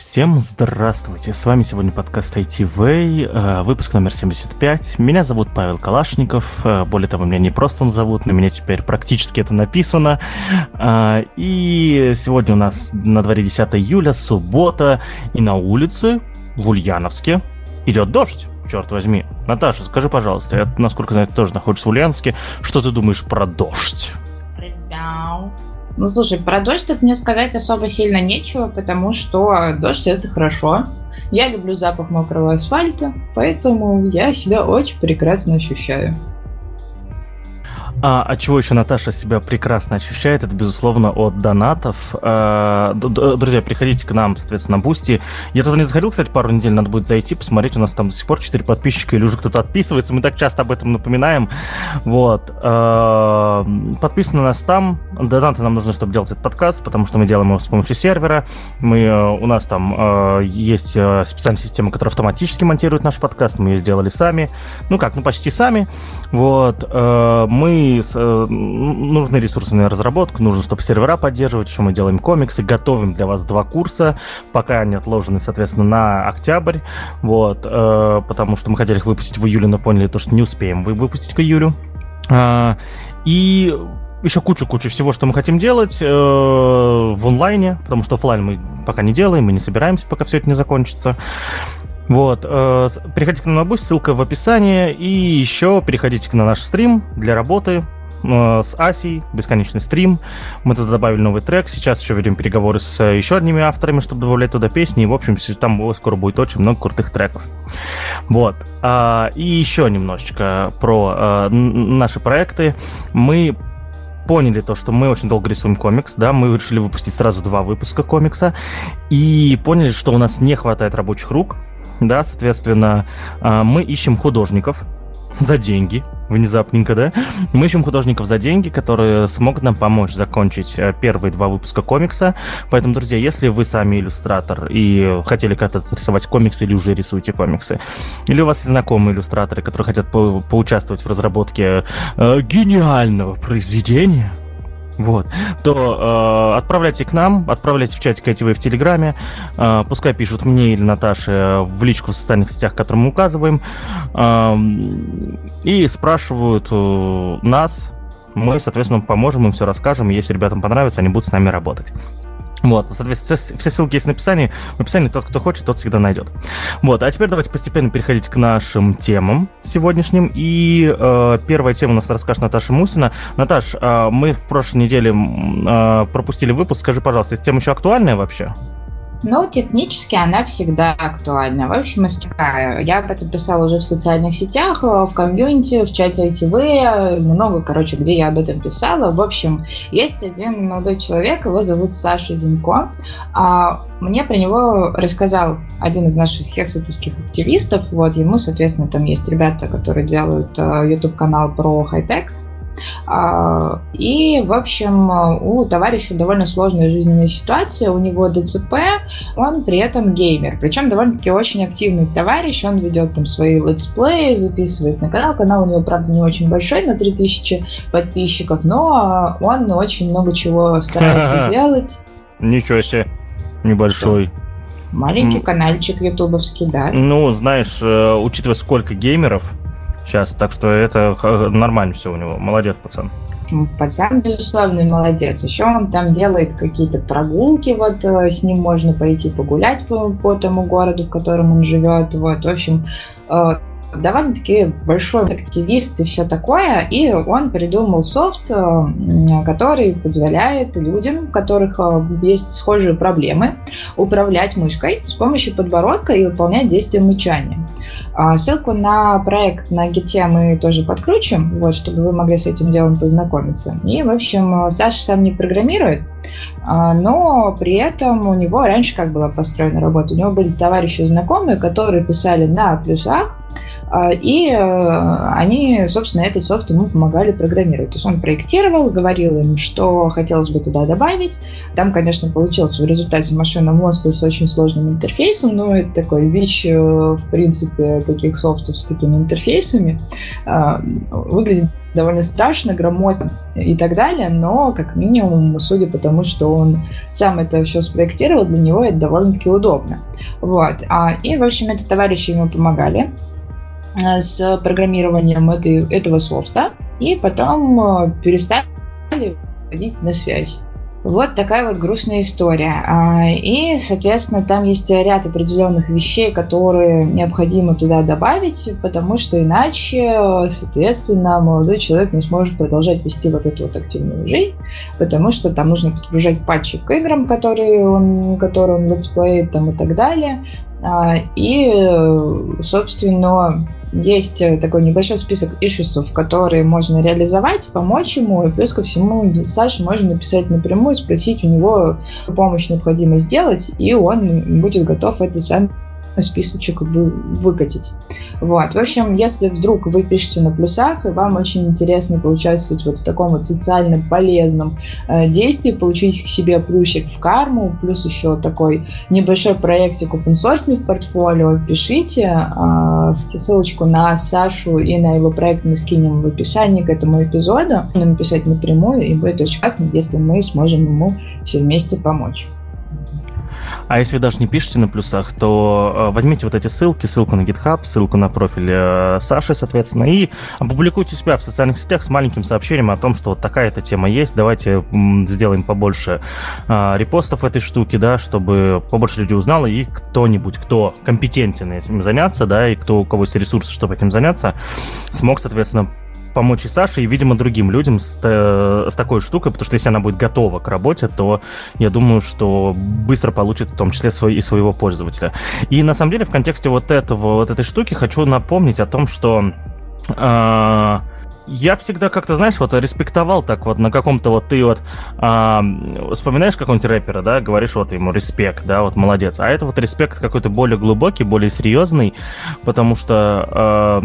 Всем здравствуйте, с вами сегодня подкаст ITV, э, выпуск номер 75. Меня зовут Павел Калашников, э, более того, меня не просто зовут, на меня теперь практически это написано. Э, и сегодня у нас на дворе 10 июля, суббота, и на улице в Ульяновске идет дождь черт возьми. Наташа, скажи, пожалуйста, я, насколько знаю, ты тоже находишься в Ульяновске. Что ты думаешь про дождь? Ребят, ну, слушай, про дождь тут мне сказать особо сильно нечего, потому что дождь — это хорошо. Я люблю запах мокрого асфальта, поэтому я себя очень прекрасно ощущаю. А, а чего еще Наташа себя прекрасно ощущает, это, безусловно, от донатов. А, друзья, приходите к нам, соответственно, на Бусти. Я туда не заходил, кстати, пару недель, надо будет зайти, посмотреть, у нас там до сих пор 4 подписчика, или уже кто-то отписывается, мы так часто об этом напоминаем. Вот. А, подписаны на нас там. Донаты нам нужны, чтобы делать этот подкаст, потому что мы делаем его с помощью сервера. Мы, э, у нас там э, есть э, специальная система, которая автоматически монтирует наш подкаст, мы ее сделали сами. Ну как, ну почти сами. Вот. Мы э, нужны ресурсы на разработку, нужно, чтобы сервера поддерживать, еще мы делаем комиксы, готовим для вас два курса, пока они отложены, соответственно, на октябрь, вот, э, потому что мы хотели их выпустить в июле, но поняли то, что не успеем вы выпустить к июлю. Э, и еще кучу-кучу всего, что мы хотим делать э, в онлайне, потому что офлайн мы пока не делаем, мы не собираемся, пока все это не закончится. Вот, э, переходите к нам на Бусти, ссылка в описании, и еще переходите на наш стрим для работы э, с Асей, бесконечный стрим. Мы туда добавили новый трек. Сейчас еще ведем переговоры с еще одними авторами, чтобы добавлять туда песни. И, в общем, там скоро будет очень много крутых треков. Вот. А, и еще немножечко про наши проекты. Мы поняли то, что мы очень долго рисуем комикс, да, мы решили выпустить сразу два выпуска комикса, и поняли, что у нас не хватает рабочих рук, да, соответственно, а, мы ищем художников за деньги, внезапненько, да? Мы ищем художников за деньги, которые смогут нам помочь закончить э, первые два выпуска комикса. Поэтому, друзья, если вы сами иллюстратор и хотели как-то рисовать комиксы или уже рисуете комиксы, или у вас есть знакомые иллюстраторы, которые хотят по поучаствовать в разработке э, гениального произведения, вот, то э, отправляйте к нам, отправляйте в чатик ITV в Телеграме, э, пускай пишут мне или Наташе в личку в социальных сетях, которые мы указываем, э, и спрашивают э, нас, мы, соответственно, поможем им, все расскажем, если ребятам понравится, они будут с нами работать. Вот, соответственно, все ссылки есть в описании. В описании тот, кто хочет, тот всегда найдет. Вот, а теперь давайте постепенно переходить к нашим темам сегодняшним. И э, первая тема у нас расскажет Наташа Мусина. Наташ, э, мы в прошлой неделе э, пропустили выпуск. Скажи, пожалуйста, эта тема еще актуальная вообще? Ну, технически она всегда актуальна. В общем, я об этом писала уже в социальных сетях, в комьюнити, в чате ITV, много, короче, где я об этом писала. В общем, есть один молодой человек, его зовут Саша Зинько. А, мне про него рассказал один из наших хексетовских активистов. Вот, ему, соответственно, там есть ребята, которые делают YouTube-канал про хай-тек. А, и, в общем, у товарища довольно сложная жизненная ситуация, у него ДЦП, он при этом геймер, причем довольно-таки очень активный товарищ, он ведет там свои летсплеи, записывает на канал, канал у него, правда, не очень большой, на 3000 подписчиков, но он очень много чего старается делать. Ничего себе, небольшой. Маленький каналчик ютубовский, да. Ну, знаешь, э, учитывая сколько геймеров, сейчас. Так что это нормально все у него. Молодец, пацан. Пацан, безусловно, молодец. Еще он там делает какие-то прогулки, вот э, с ним можно пойти погулять по, по тому городу, в котором он живет. Вот, в общем, э, довольно-таки большой активист и все такое, и он придумал софт, э, который позволяет людям, у которых э, есть схожие проблемы, управлять мышкой с помощью подбородка и выполнять действия мычания. А, ссылку на проект на гите мы тоже подключим, вот, чтобы вы могли с этим делом познакомиться. И, в общем, Саша сам не программирует, но при этом у него раньше как была построена работа? У него были товарищи знакомые, которые писали на плюсах, А, и они, собственно, этот софт ему помогали программировать. То есть он проектировал, говорил им, что хотелось бы туда добавить. Там, конечно, получился в результате машина монстр с очень сложным интерфейсом, но это такой ВИЧ, в принципе, таких софтов с такими интерфейсами. Выглядит довольно страшно, громоздко и так далее, но как минимум, судя по тому, что он сам это все спроектировал, для него это довольно-таки удобно. Вот. А, и, в общем, эти товарищи ему помогали э, с программированием этой, этого софта, и потом э, перестали ходить на связь. Вот такая вот грустная история. А, и, соответственно, там есть ряд определенных вещей, которые необходимо туда добавить, потому что иначе, соответственно, молодой человек не сможет продолжать вести вот эту вот активную жизнь, потому что там нужно подгружать патчи к играм, которые он, которые он летсплеит там и так далее. А, и, собственно, есть э, такой небольшой список ишусов, которые можно реализовать, помочь ему, и плюс ко всему Саше можно написать напрямую, спросить у него помощь необходимо сделать, и он будет готов это сам списочек вы, выкатить. Вот. В общем, если вдруг вы пишете на плюсах, и вам очень интересно поучаствовать вот в таком вот социально полезном э, действии, получить к себе плюсик в карму, плюс еще такой небольшой проектик open source в портфолио, пишите. Э, ссылочку на Сашу и на его проект мы скинем в описании к этому эпизоду. Написать напрямую, и будет очень классно, если мы сможем ему все вместе помочь. А если даже не пишете на плюсах, то э, возьмите вот эти ссылки, ссылку на GitHub, ссылку на профиль э, Саши, соответственно, и опубликуйте себя в социальных сетях с маленьким сообщением о том, что вот такая-то тема есть, давайте сделаем побольше э, репостов этой штуки, да, чтобы побольше людей узнало, и кто-нибудь, кто компетентен этим заняться, да, и кто, у кого есть ресурсы, чтобы этим заняться, смог, соответственно, помочь и Саше, и, видимо, другим людям с, с такой штукой, потому что если она будет готова к работе, то я думаю, что быстро получит в том числе свой, и своего пользователя. И на самом деле в контексте вот этого, вот этой штуки хочу напомнить о том, что э, я всегда как-то, знаешь, вот респектовал так вот на каком-то вот ты вот а, вспоминаешь какого-нибудь рэпера, да, говоришь вот ему респект, да, вот молодец. А это вот респект какой-то более глубокий, более серьезный, потому что а,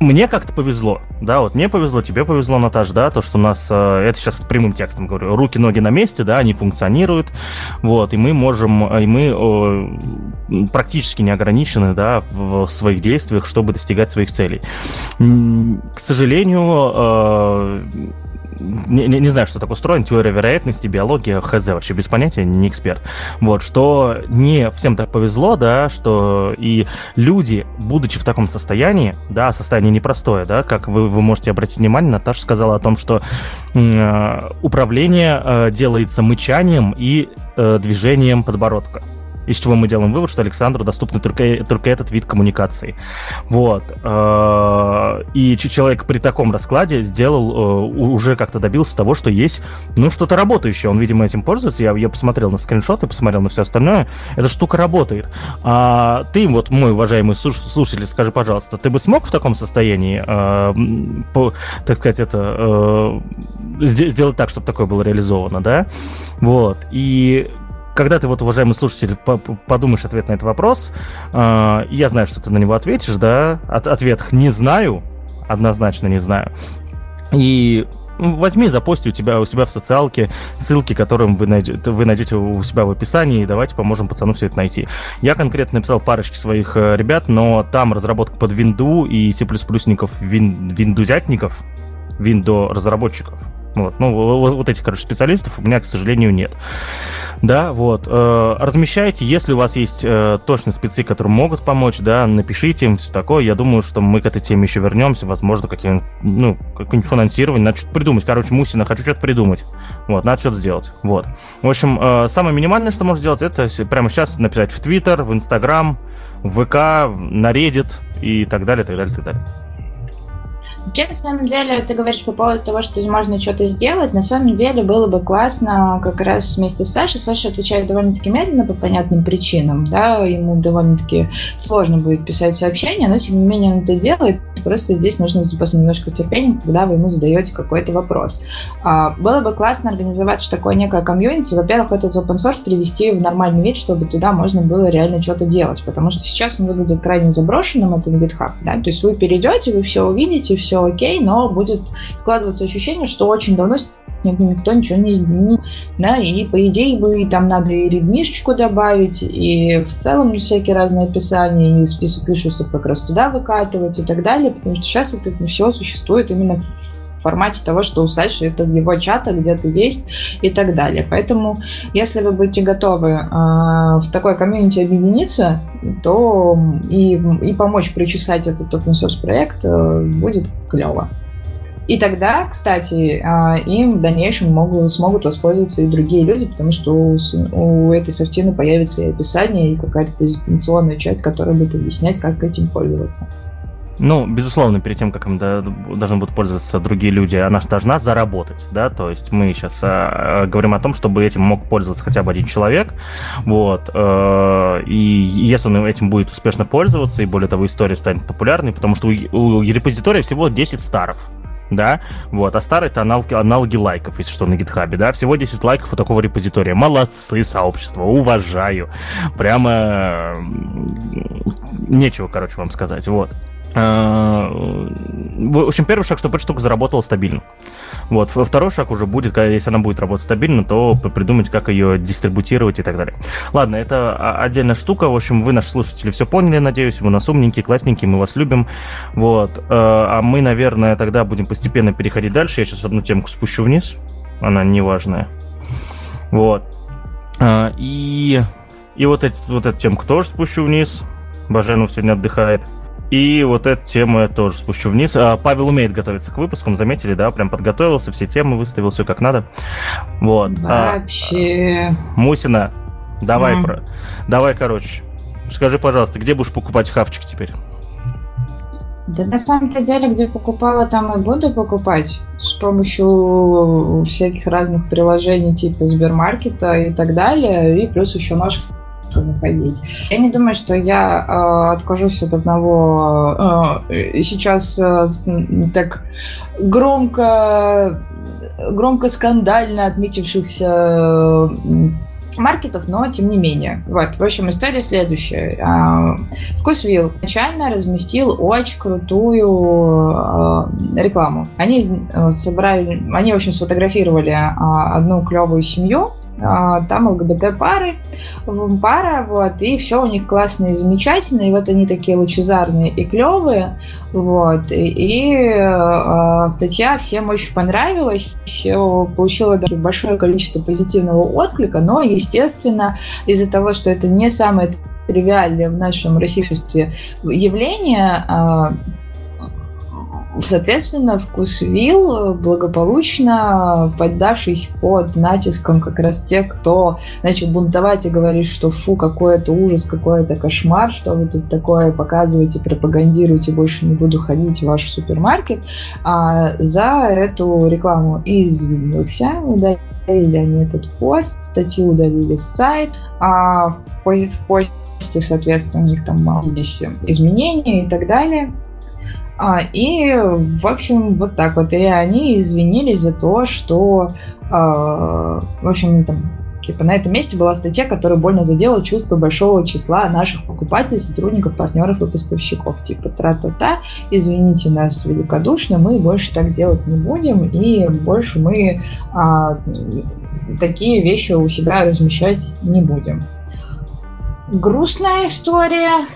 мне как-то повезло, да, вот мне повезло, тебе повезло, Наташ, да, то, что у нас, э, это сейчас прямым текстом говорю, руки, ноги на месте, да, они функционируют, вот, и мы можем, и мы практически не ограничены, да, в своих действиях, чтобы достигать своих целей. К сожалению, э, не, не, не знаю, что так устроен, теория вероятности, биология, хз, вообще без понятия, не эксперт. Вот, что не всем так повезло, да, что и люди, будучи в таком состоянии, да, состояние непростое, да, как вы, вы можете обратить внимание, Наташа сказала о том, что э, управление э, делается мычанием и э, движением подбородка из чего мы делаем вывод, что Александру доступен только, только этот вид коммуникации. Вот. Э, и человек при таком раскладе сделал, э, уже как-то добился того, что есть, ну, что-то работающее. Он, видимо, этим пользуется. Я, я посмотрел на скриншоты, посмотрел на все остальное. Эта штука работает. А ты, вот мой уважаемый слушатель, скажи, пожалуйста, ты бы смог в таком состоянии, э, по, так сказать, это сделать так, чтобы такое было реализовано, да? Вот. И когда ты вот, уважаемый слушатель, подумаешь ответ на этот вопрос, э, я знаю, что ты на него ответишь, да, От, ответ «не знаю», однозначно не знаю. И возьми, запусти у тебя у себя в социалке ссылки, которым вы найдете, вы найдете у себя в описании, и давайте поможем пацану все это найти. Я конкретно написал парочки своих э, ребят, но там разработка под винду и C++ вин, виндузятников, виндо разработчиков. Вот, ну, вот, вот этих, короче, специалистов у меня, к сожалению, нет. Да, вот. Э, размещайте, если у вас есть э, точные спецы, которые могут помочь, да, напишите им все такое. Я думаю, что мы к этой теме еще вернемся. Возможно, какие ну, какое-нибудь финансирование. Надо что-то придумать. Короче, Мусина, хочу что-то придумать. Вот, надо что-то сделать. Вот. В общем, э, самое минимальное, что можно сделать, это прямо сейчас написать в Твиттер, в Инстаграм, в ВК, на Reddit и так далее, так далее, так далее. Вообще, на самом деле, ты говоришь по поводу того, что можно что-то сделать. На самом деле, было бы классно как раз вместе с Сашей. Саша отвечает довольно-таки медленно по понятным причинам. Да, ему довольно-таки сложно будет писать сообщения, но тем не менее он это делает, просто здесь нужно запасаться немножко терпением, когда вы ему задаете какой-то вопрос. А, было бы классно организовать такое некое комьюнити. Во-первых, этот open source перевести в нормальный вид, чтобы туда можно было реально что-то делать, потому что сейчас он выглядит крайне заброшенным, это GitHub, да, то есть вы перейдете, вы все увидите, все окей, но будет складываться ощущение, что очень давно никто ничего не изменил. Да, и по идее бы там надо и редмишечку добавить, и в целом всякие разные описания, и список ишусов как раз туда выкатывать и так далее, потому что сейчас это все существует именно в формате того, что у Саши это в его чата где-то есть и так далее. Поэтому, если вы будете готовы э, в такой комьюнити объединиться, то и, и помочь причесать этот open source проект э, будет клево. И тогда, кстати, а, им в дальнейшем могут, смогут воспользоваться и другие люди, потому что у, у этой софтины появится и описание, и какая-то презентационная часть, которая будет объяснять, как этим пользоваться. Ну, безусловно, перед тем, как им должны будут пользоваться другие люди, она же должна заработать, да, то есть мы сейчас э, говорим о том, чтобы этим мог пользоваться хотя бы один человек, вот, э, и если он этим будет успешно пользоваться, и более того, история станет популярной, потому что у, у репозитория всего 10 старов, да, вот, а старый это аналоги, аналоги лайков, если что, на гитхабе, да, всего 10 лайков у такого репозитория, молодцы, сообщество, уважаю, прямо нечего, короче, вам сказать, вот. А, в общем, первый шаг, чтобы эта штука заработала стабильно. Вот. Второй шаг уже будет, если она будет работать стабильно, то придумать, как ее дистрибутировать и так далее. Ладно, это отдельная штука. В общем, вы, наши слушатели, все поняли, надеюсь. Вы нас умненькие, классненькие, мы вас любим. Вот. А, а мы, наверное, тогда будем постепенно переходить дальше. Я сейчас одну темку спущу вниз. Она неважная. Вот. А, и, и вот, эти, вот эту темку тоже спущу вниз. Баженов сегодня отдыхает. И вот эту тему я тоже спущу вниз. А, Павел умеет готовиться к выпускам, заметили, да? Прям подготовился, все темы выставил, все как надо. Вот. А, Вообще. А, Мусина, давай, mm. про... давай, короче. Скажи, пожалуйста, где будешь покупать хавчик теперь? Да на самом-то деле, где покупала, там и буду покупать с помощью всяких разных приложений типа Сбермаркета и так далее, и плюс еще ножка выходить. Я не думаю, что я э, откажусь от одного э, сейчас э, так громко, громко скандально отметившихся маркетов, но тем не менее. Вот, в общем, история следующая. Вкусвилл изначально разместил очень крутую рекламу. Они собрали, они, в общем, сфотографировали одну клевую семью, а, там ЛГБТ-пары, пара, вот, и все у них классно и замечательно, и вот они такие лучезарные и клевые, вот, и, и э, статья всем очень понравилась, получила даже большое количество позитивного отклика, но, естественно, из-за того, что это не самое тривиальное в нашем российстве явление, а, Соответственно, вкусвил благополучно, поддавшись под натиском как раз тех, кто начал бунтовать и говорить, что фу, какой это ужас, какой это кошмар, что вы тут такое показываете, пропагандируете, больше не буду ходить в ваш супермаркет, а за эту рекламу извинился, удалили они этот пост, статью удалили с сайт, а в посте, соответственно, у них там появились изменения и так далее. А, и, в общем, вот так вот. И они извинились за то, что, а, в общем, там, типа, на этом месте была статья, которая больно задела чувство большого числа наших покупателей, сотрудников, партнеров и поставщиков. Типа, тра-та-та, извините нас великодушно, мы больше так делать не будем, и больше мы а, такие вещи у себя размещать не будем грустная история,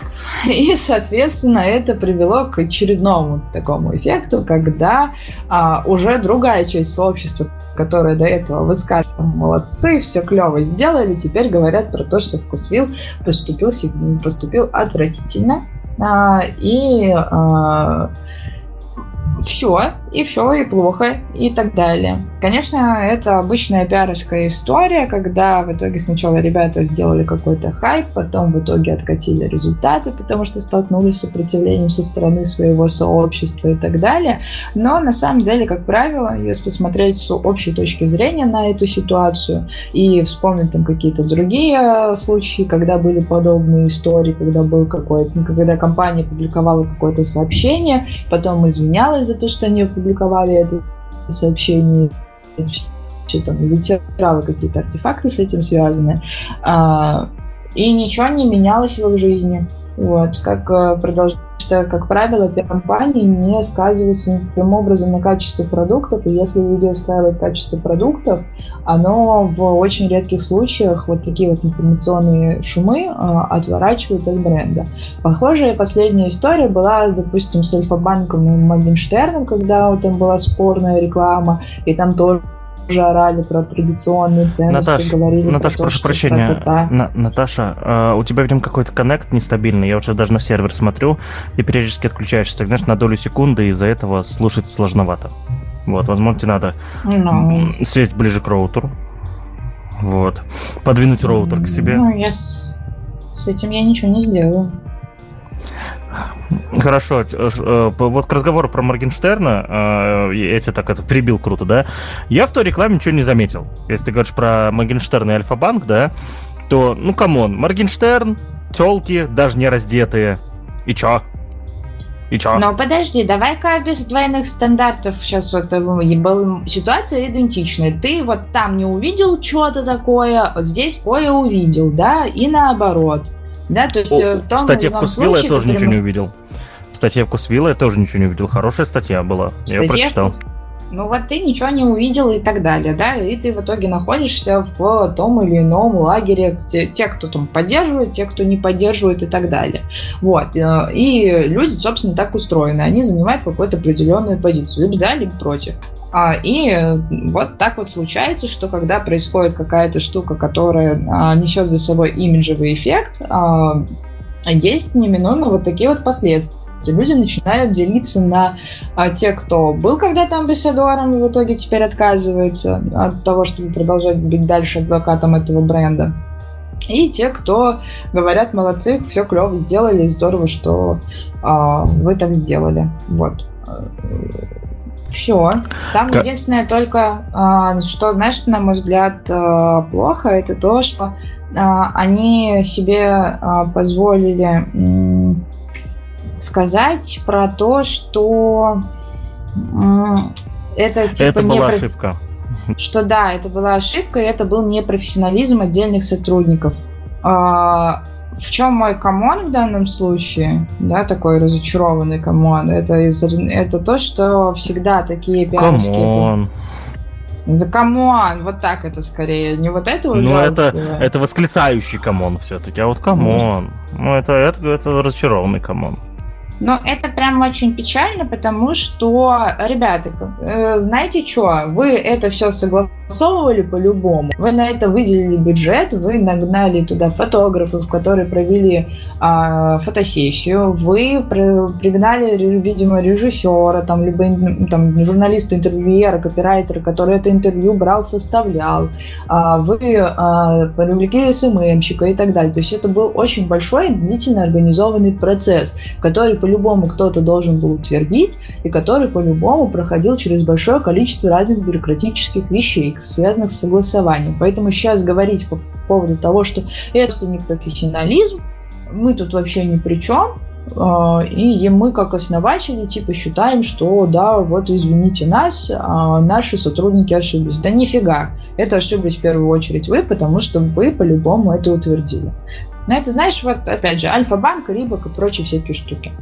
и, соответственно, это привело к очередному такому эффекту, когда а, уже другая часть сообщества, которая до этого высказывала, молодцы, все клево сделали, теперь говорят про то, что Вкусвилл поступил, поступил отвратительно, а, и а, все, и все, и плохо, и так далее. Конечно, это обычная пиаровская история, когда в итоге сначала ребята сделали какой-то хайп, потом в итоге откатили результаты, потому что столкнулись с сопротивлением со стороны своего сообщества и так далее. Но на самом деле, как правило, если смотреть с общей точки зрения на эту ситуацию и вспомнить там какие-то другие случаи, когда были подобные истории, когда был какой-то, когда компания публиковала какое-то сообщение, потом извинялась за то, что они опубликовали это сообщение, что там, затирала какие-то артефакты с этим связаны, а, и ничего не менялось в их жизни. Вот, как э, продолжать что, как правило, компании не сказываются никаким образом на качестве продуктов, и если люди устраивают качество продуктов, оно в очень редких случаях вот такие вот информационные шумы э, отворачивают от бренда. Похожая последняя история была, допустим, с Альфа-банком и Моргенштерном, когда вот там была спорная реклама, и там тоже уже орали про традиционные ценности, Наташ, говорили Наташ, про прошу то, прощения. что та-та-та. На- Наташа, э, у тебя, видимо, какой-то коннект нестабильный. Я вот сейчас даже на сервер смотрю, ты периодически отключаешься. Так, знаешь, на долю секунды из-за этого слушать сложновато. Вот, возможно, тебе надо Ну, м, сесть ближе к роутеру. Вот. Подвинуть роутер к себе. Ну, я с, с этим я ничего не сделаю. Хорошо, э, п- вот к разговору про Моргенштерна, э, я тебя так это прибил круто, да? Я в той рекламе ничего не заметил. Если ты говоришь про Моргенштерна и Альфа-банк, да, то, ну, come on, Моргенштерн, телки, даже не раздетые. И чё? И чё? Но подожди, давай-ка без двойных стандартов сейчас вот э, был- ситуация идентичная. Ты вот там не увидел что-то такое, вот здесь кое увидел, да, и наоборот. Да, то есть э, О, в том в статье «Вкус Вилла» я тоже ничего не увидел. В статье «Вкус Вилла» я тоже ничего не увидел. Хорошая статья была. Я ее Статья прочитал. Ну вот ты ничего не увидел и так далее, да, и ты в итоге находишься в том или ином лагере, те, те, кто там поддерживает, те, кто не поддерживает и так далее. Вот, э, и люди, собственно, так устроены, они занимают какую-то определенную позицию, либо за, либо против. А, И э, вот так вот случается, что когда происходит какая-то штука, которая а, несет за собой имиджевый эффект, а, есть неминуемо вот такие вот последствия. Люди начинают делиться на а, те, кто был когда-то амбассадором и в итоге теперь отказывается от того, чтобы продолжать быть дальше адвокатом этого бренда. И те, кто говорят, молодцы, все клево сделали, здорово, что а, вы так сделали. Вот. Все. Там Как- единственное только, а, что, знаешь, на мой взгляд, а, плохо, это то, что а, они себе позволили сказать про то, что это типа Это не была про- ошибка. что да, это была ошибка, и это был непрофессионализм отдельных сотрудников. А, в чем мой come on в данном случае, да, такой разочарованный come on, это, из, это то, что всегда такие пиаровские... Come on. За come on, вот так это скорее, не вот это Ну, это, жалостливое. это восклицающий come on все-таки. А вот come on. Ну, это, это, это разочарованный come on. Но это прям очень печально, потому что, ребята, э, знаете что, вы это все согласовывали по-любому. Вы на это выделили бюджет, вы нагнали туда фотографов, которые провели а, фотосессию, вы при- пригнали, видимо, режиссера, там, либо ин- там, журналиста, интервьюера, копирайтера, который это интервью брал, составлял. А, вы а, привлекли СММщика и так далее. То есть это был очень большой, длительно организованный процесс, который по-любому кто-то должен был утвердить, и который по-любому проходил через большое количество разных бюрократических вещей, связанных с согласованием. Поэтому сейчас говорить по поводу того, что это не профессионализм, мы тут вообще ни при чем, а, и мы как основатели типа считаем, что да, вот извините нас, а, наши сотрудники ошиблись. Да нифига, это ошиблись в первую очередь вы, потому что вы по-любому это утвердили. Но это, знаешь, вот опять же, Альфа-банк, Рибок и прочие всякие штуки.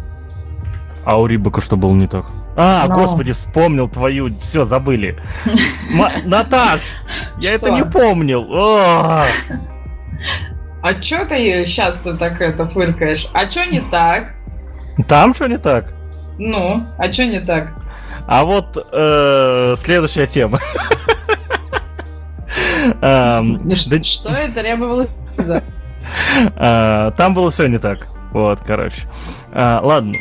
А у Рибака что было не так? А, Но. господи, вспомнил твою. Все, забыли. Наташ, я это не помнил. А чё ты сейчас-то так это фыркаешь? А чё не так? Там что не так? Ну, а чё не так? А вот э, следующая тема. Эм, Что это требовалось за? А, Там было все не так. Вот, короче. А, Ладно.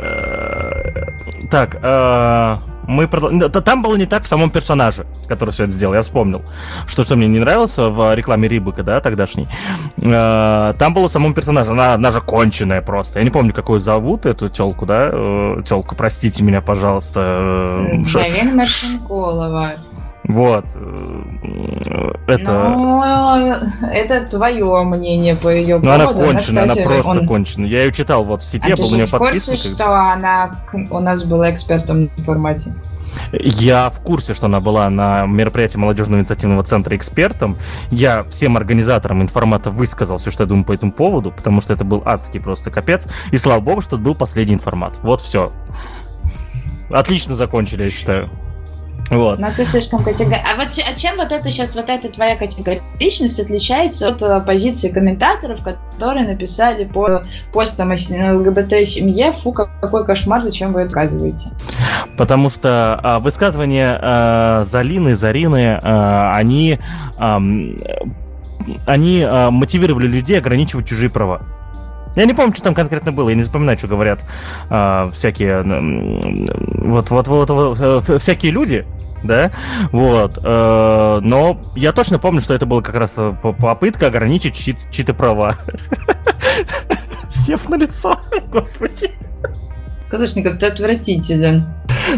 Э, Так, э, мы. Там было не так в самом персонаже, который все это сделал, я вспомнил. Что, что мне не нравилось в рекламе Рибыка, да, тогдашней. Э, там было в самом персонаже, она, она же конченая просто. Я не помню, какую зовут эту телку, да, телку, простите меня, пожалуйста. Завена Маршинколова. Вот. Это... Ну, это твое мнение по ее поводу. Ну, она кончена, она, кстати, просто он... кончена. Я ее читал вот в сети, а был на нее подписан. в курсе, что она у нас была экспертом в формате? Я в курсе, что она была на мероприятии молодежного инициативного центра экспертом. Я всем организаторам информата высказал все, что я думаю по этому поводу, потому что это был адский просто капец. И слава богу, что это был последний информат. Вот все. Отлично закончили, я считаю. Вот. Но ты слишком категоричен. А вот а чем вот это сейчас, вот эта твоя категоричность отличается от э, позиции комментаторов, которые написали по постам о ЛГБТ-семье, фу, какой кошмар, зачем вы это рассказываете? Потому что а, высказывания а, Залины, Зарины, а, они, а, они а, мотивировали людей ограничивать чужие права. Я не помню, что там конкретно было, я не запоминаю, что говорят э, всякие вот, вот, вот, вот, э, всякие люди, да, вот, э, но я точно помню, что это была как раз э, попытка ограничить чьи- чьи-то права. Сев на лицо, господи. Калашников, ты отвратителен.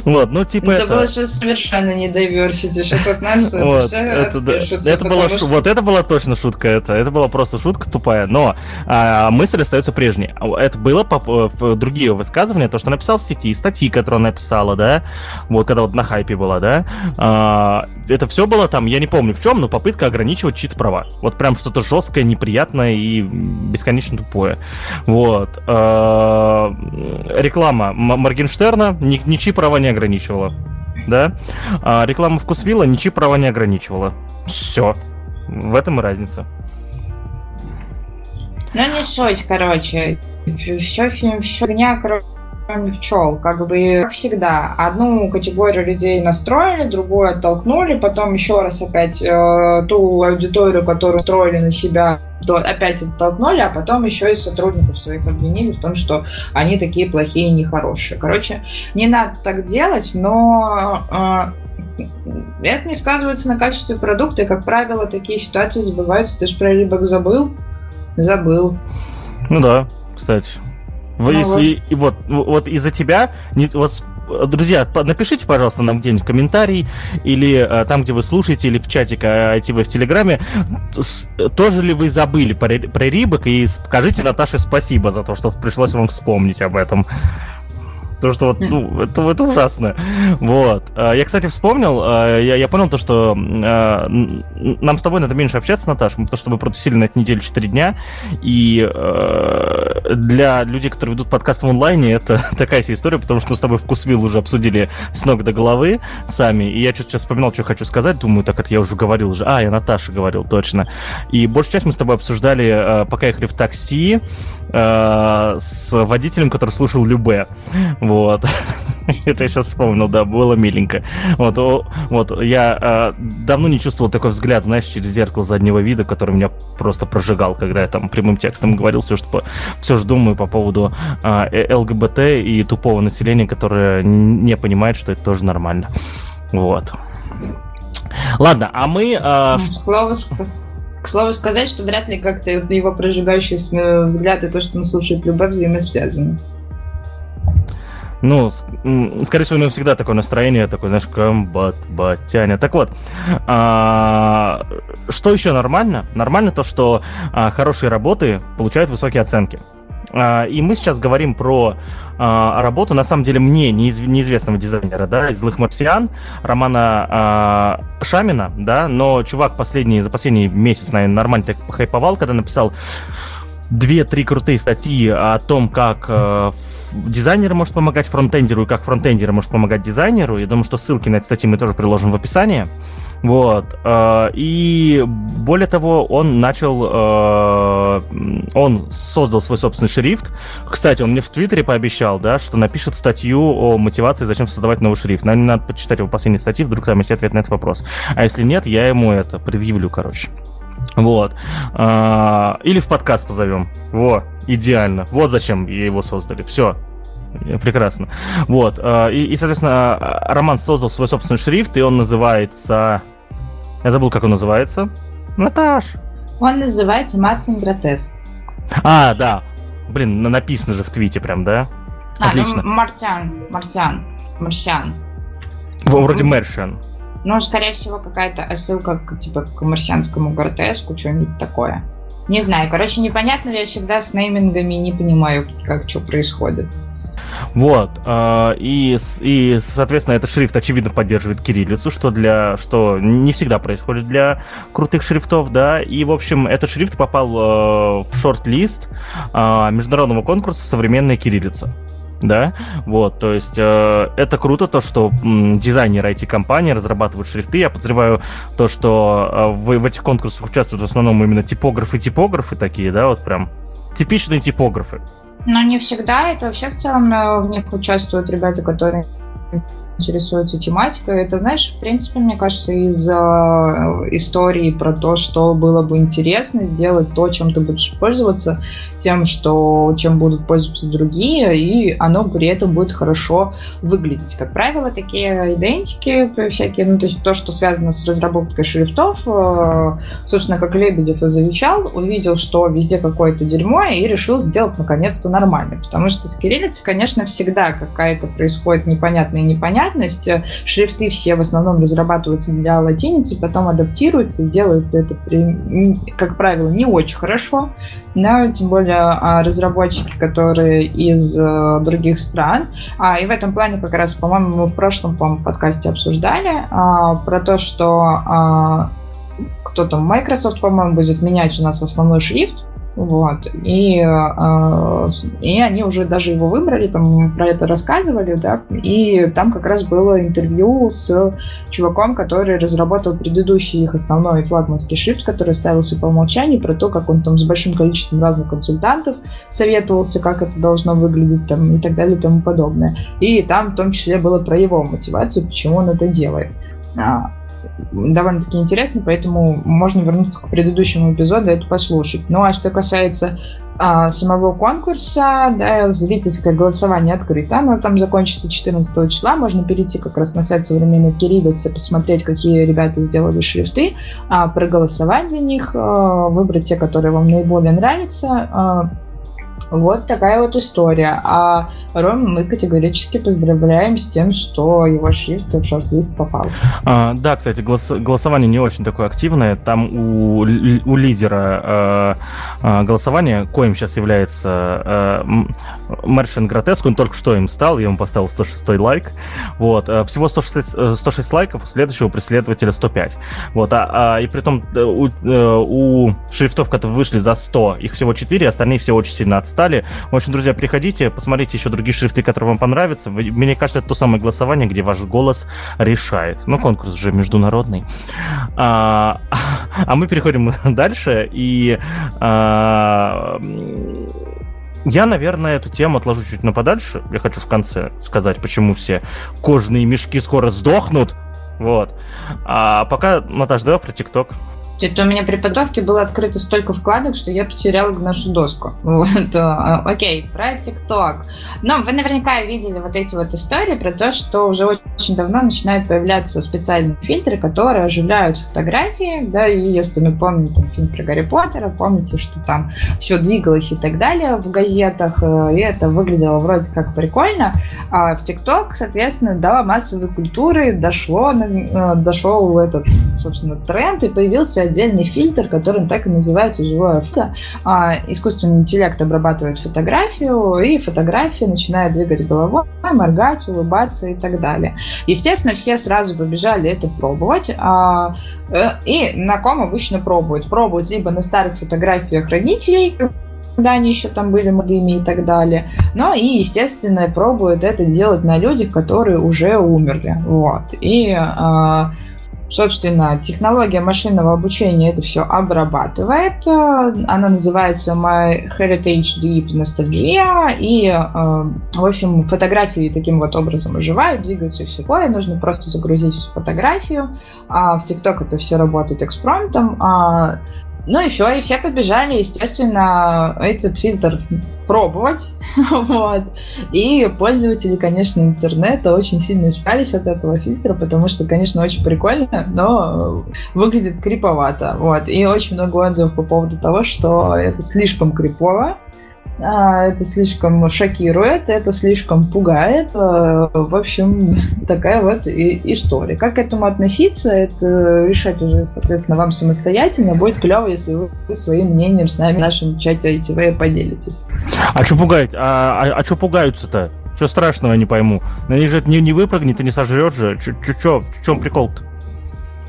Вот, ну типа это... Это было сейчас совершенно не diversity, сейчас от нас вот, все это, да, это было, что... Вот это была точно шутка, это, это была просто шутка тупая, но а, мысль остается прежней. Это было по, в другие высказывания, то, что написал в сети, статьи, которые она написала, да, вот когда вот на хайпе была, да, а, это все было там, я не помню в чем, но попытка ограничивать чьи-то права. Вот прям что-то жесткое, неприятное и бесконечно тупое. Вот. А, реклама Моргенштерна, ничьи права не ограничивала. Да? А реклама Вкусвилла ничьи права не ограничивала. Все. В этом и разница. Ну, не суть, короче. Все, все фигня, короче пчел, как бы, как всегда, одну категорию людей настроили, другую оттолкнули, потом еще раз опять э, ту аудиторию, которую строили на себя, то опять оттолкнули, а потом еще и сотрудников своих обвинили в том, что они такие плохие и нехорошие. Короче, не надо так делать, но э, это не сказывается на качестве продукта, и, как правило, такие ситуации забываются. Ты же про рыбок забыл? Забыл. Ну да, кстати. Ну, Если вот, вот, вот из-за тебя, не, вот друзья, напишите, пожалуйста, нам где-нибудь комментарий или а, там, где вы слушаете, или в чатик ITV в Телеграме, тоже ли вы забыли про, про Рибок? И скажите Наташе спасибо за то, что пришлось вам вспомнить об этом. Потому что вот, ну, это, это ужасно. Вот. А, я, кстати, вспомнил, а, я, я понял то, что а, нам с тобой надо меньше общаться, Наташа, потому что мы протусили на этой неделе 4 дня, и для людей, которые ведут подкаст в онлайне, это такая себе история, потому что мы с тобой вкусвил уже обсудили с ног до головы сами, и я что-то сейчас вспоминал, что хочу сказать, думаю, так это я уже говорил уже. А, я Наташа говорил, точно. И большую часть мы с тобой обсуждали, пока ехали в такси, с водителем, который слушал Любе. Вот. Это я сейчас вспомнил, да, было миленько. Вот, вот я э, давно не чувствовал такой взгляд, знаешь, через зеркало заднего вида, который меня просто прожигал, когда я там прямым текстом говорил все, что все же думаю по поводу э, ЛГБТ и тупого населения, которое не понимает, что это тоже нормально. Вот. Ладно, а мы... Э, к слову сказать, что вряд ли как-то его прожигающий взгляд и то, что он слушает любовь, взаимосвязаны. Ну, скорее всего, у него всегда такое настроение, такое, знаешь, комбат, батяня. Так вот, а, что еще нормально? Нормально то, что а, хорошие работы получают высокие оценки. А, и мы сейчас говорим про а, работу, на самом деле, мне неиз, неизвестного дизайнера, да, из «Злых марсиан», Романа а, Шамина, да, но чувак последний, за последний месяц, наверное, нормально так похайповал, когда написал две-три крутые статьи о том, как э, дизайнер может помогать фронтендеру и как фронтендер может помогать дизайнеру. Я думаю, что ссылки на эти статьи мы тоже приложим в описании. Вот. Э, и более того, он начал... Э, он создал свой собственный шрифт. Кстати, он мне в Твиттере пообещал, да, что напишет статью о мотивации, зачем создавать новый шрифт. Нам надо почитать его последние статьи, вдруг там есть ответ на этот вопрос. А если нет, я ему это предъявлю, короче. Вот. А, или в подкаст позовем. Во, идеально. Вот зачем его создали. Все. Прекрасно. Вот. И, и, соответственно, Роман создал свой собственный шрифт, и он называется... Я забыл, как он называется. Наташ. Он называется Мартин Гротеск. А, да. Блин, написано же в твите прям, да? А, Отлично. Ну, Мартян, Мартян, Марсиан. Вроде Мершиан. Ну, скорее всего, какая-то отсылка к, типа, к марсианскому гротеску, что-нибудь такое. Не знаю, короче, непонятно, я всегда с неймингами не понимаю, как что происходит. Вот. А, и, и, соответственно, этот шрифт, очевидно, поддерживает кириллицу, что, для, что не всегда происходит для крутых шрифтов, да. И, в общем, этот шрифт попал э, в шорт-лист а, международного конкурса «Современная кириллица» да, вот, то есть э, это круто, то, что м, дизайнеры IT-компании разрабатывают шрифты, я подозреваю то, что э, в, в этих конкурсах участвуют в основном именно типографы-типографы такие, да, вот прям типичные типографы. Но не всегда, это вообще в целом э, в них участвуют ребята, которые интересуется тематикой. Это, знаешь, в принципе, мне кажется, из э, истории про то, что было бы интересно сделать то, чем ты будешь пользоваться, тем, что, чем будут пользоваться другие, и оно при этом будет хорошо выглядеть. Как правило, такие идентики всякие, ну, то есть то, что связано с разработкой шрифтов, э, собственно, как Лебедев и завещал, увидел, что везде какое-то дерьмо, и решил сделать наконец-то нормально. Потому что с кириллицей, конечно, всегда какая-то происходит непонятная и непонятная понятность. Шрифты все в основном разрабатываются для латиницы, потом адаптируются и делают это, как правило, не очень хорошо. Да, тем более а, разработчики, которые из э, других стран. А, и в этом плане как раз, по-моему, мы в прошлом по подкасте обсуждали а, про то, что кто там, Microsoft, по-моему, будет менять у нас основной шрифт, вот. И, э, и они уже даже его выбрали, там про это рассказывали, да, и там как раз было интервью с чуваком, который разработал предыдущий их основной флагманский шрифт, который ставился по умолчанию, про то, как он там с большим количеством разных консультантов советовался, как это должно выглядеть там и так далее и тому подобное. И там в том числе было про его мотивацию, почему он это делает. Довольно-таки интересно, поэтому можно вернуться к предыдущему эпизоду и это послушать. Ну а что касается а, самого конкурса, да, зрительское голосование открыто, оно там закончится 14 числа, можно перейти как раз на сайт современной кириллицы, посмотреть, какие ребята сделали шрифты, а, проголосовать за них, а, выбрать те, которые вам наиболее нравятся, а, вот такая вот история. А Ром мы категорически поздравляем с тем, что его шрифт в шорт-лист попал. А, да, кстати, голос голосование не очень такое активное. Там у, у лидера э, голосования, коим сейчас является э, Мэршин Гротеск, он только что им стал, я ему поставил 106 лайк. Вот. Всего 106, 106 лайков, у следующего преследователя 105. Вот. А, а, и при том у, у шрифтов, которые вышли за 100, их всего 4, остальные все очень сильно отстали стали. В общем, друзья, приходите, посмотрите еще другие шрифты, которые вам понравятся. Мне кажется, это то самое голосование, где ваш голос решает. Ну, конкурс же международный. А, а мы переходим дальше. И а, я, наверное, эту тему отложу чуть на подальше. Я хочу в конце сказать, почему все кожные мешки скоро сдохнут. Вот. А пока, Наташ, давай про ТикТок. Это у меня при подготовке было открыто столько вкладок, что я потеряла нашу доску. Вот. А, окей, про ТикТок. Но вы наверняка видели вот эти вот истории про то, что уже очень давно начинают появляться специальные фильтры, которые оживляют фотографии, да, и если мы помним там, фильм про Гарри Поттера, помните, что там все двигалось и так далее в газетах, э, и это выглядело вроде как прикольно, а в ТикТок, соответственно, до массовой культуры дошло, э, дошел этот, собственно, тренд, и появился отдельный фильтр, который так и называется живое фото. А, искусственный интеллект обрабатывает фотографию, и фотография начинает двигать головой, моргать, улыбаться и так далее. Естественно, все сразу побежали это пробовать. А, э, и на ком обычно пробуют? Пробуют либо на старых фотографиях родителей, когда они еще там были молодыми и так далее. Но и, естественно, пробуют это делать на людях, которые уже умерли. Вот. И а, Собственно, технология машинного обучения это все обрабатывает. Э, она называется My Heritage Deep Nostalgia. И, э, в общем, фотографии таким вот образом оживают, двигаются и все такое. Нужно просто загрузить фотографию. А в TikTok это все работает экспромтом. Ну и все, и все побежали, естественно, этот фильтр пробовать. вот. И пользователи, конечно, интернета очень сильно испугались от этого фильтра, потому что, конечно, очень прикольно, но выглядит криповато. Вот. И очень много отзывов по поводу того, что это слишком крипово, это слишком шокирует, это слишком пугает. А, в общем, такая вот и история. Как к этому относиться, это решать уже, соответственно, вам самостоятельно. Будет клево, если вы своим мнением с нами в нашем чате ITV поделитесь. А что пугает? А, а, а что пугаются-то? Что страшного, я не пойму. На них же не, не выпрыгнет и не сожрет же. Че, в чем прикол-то?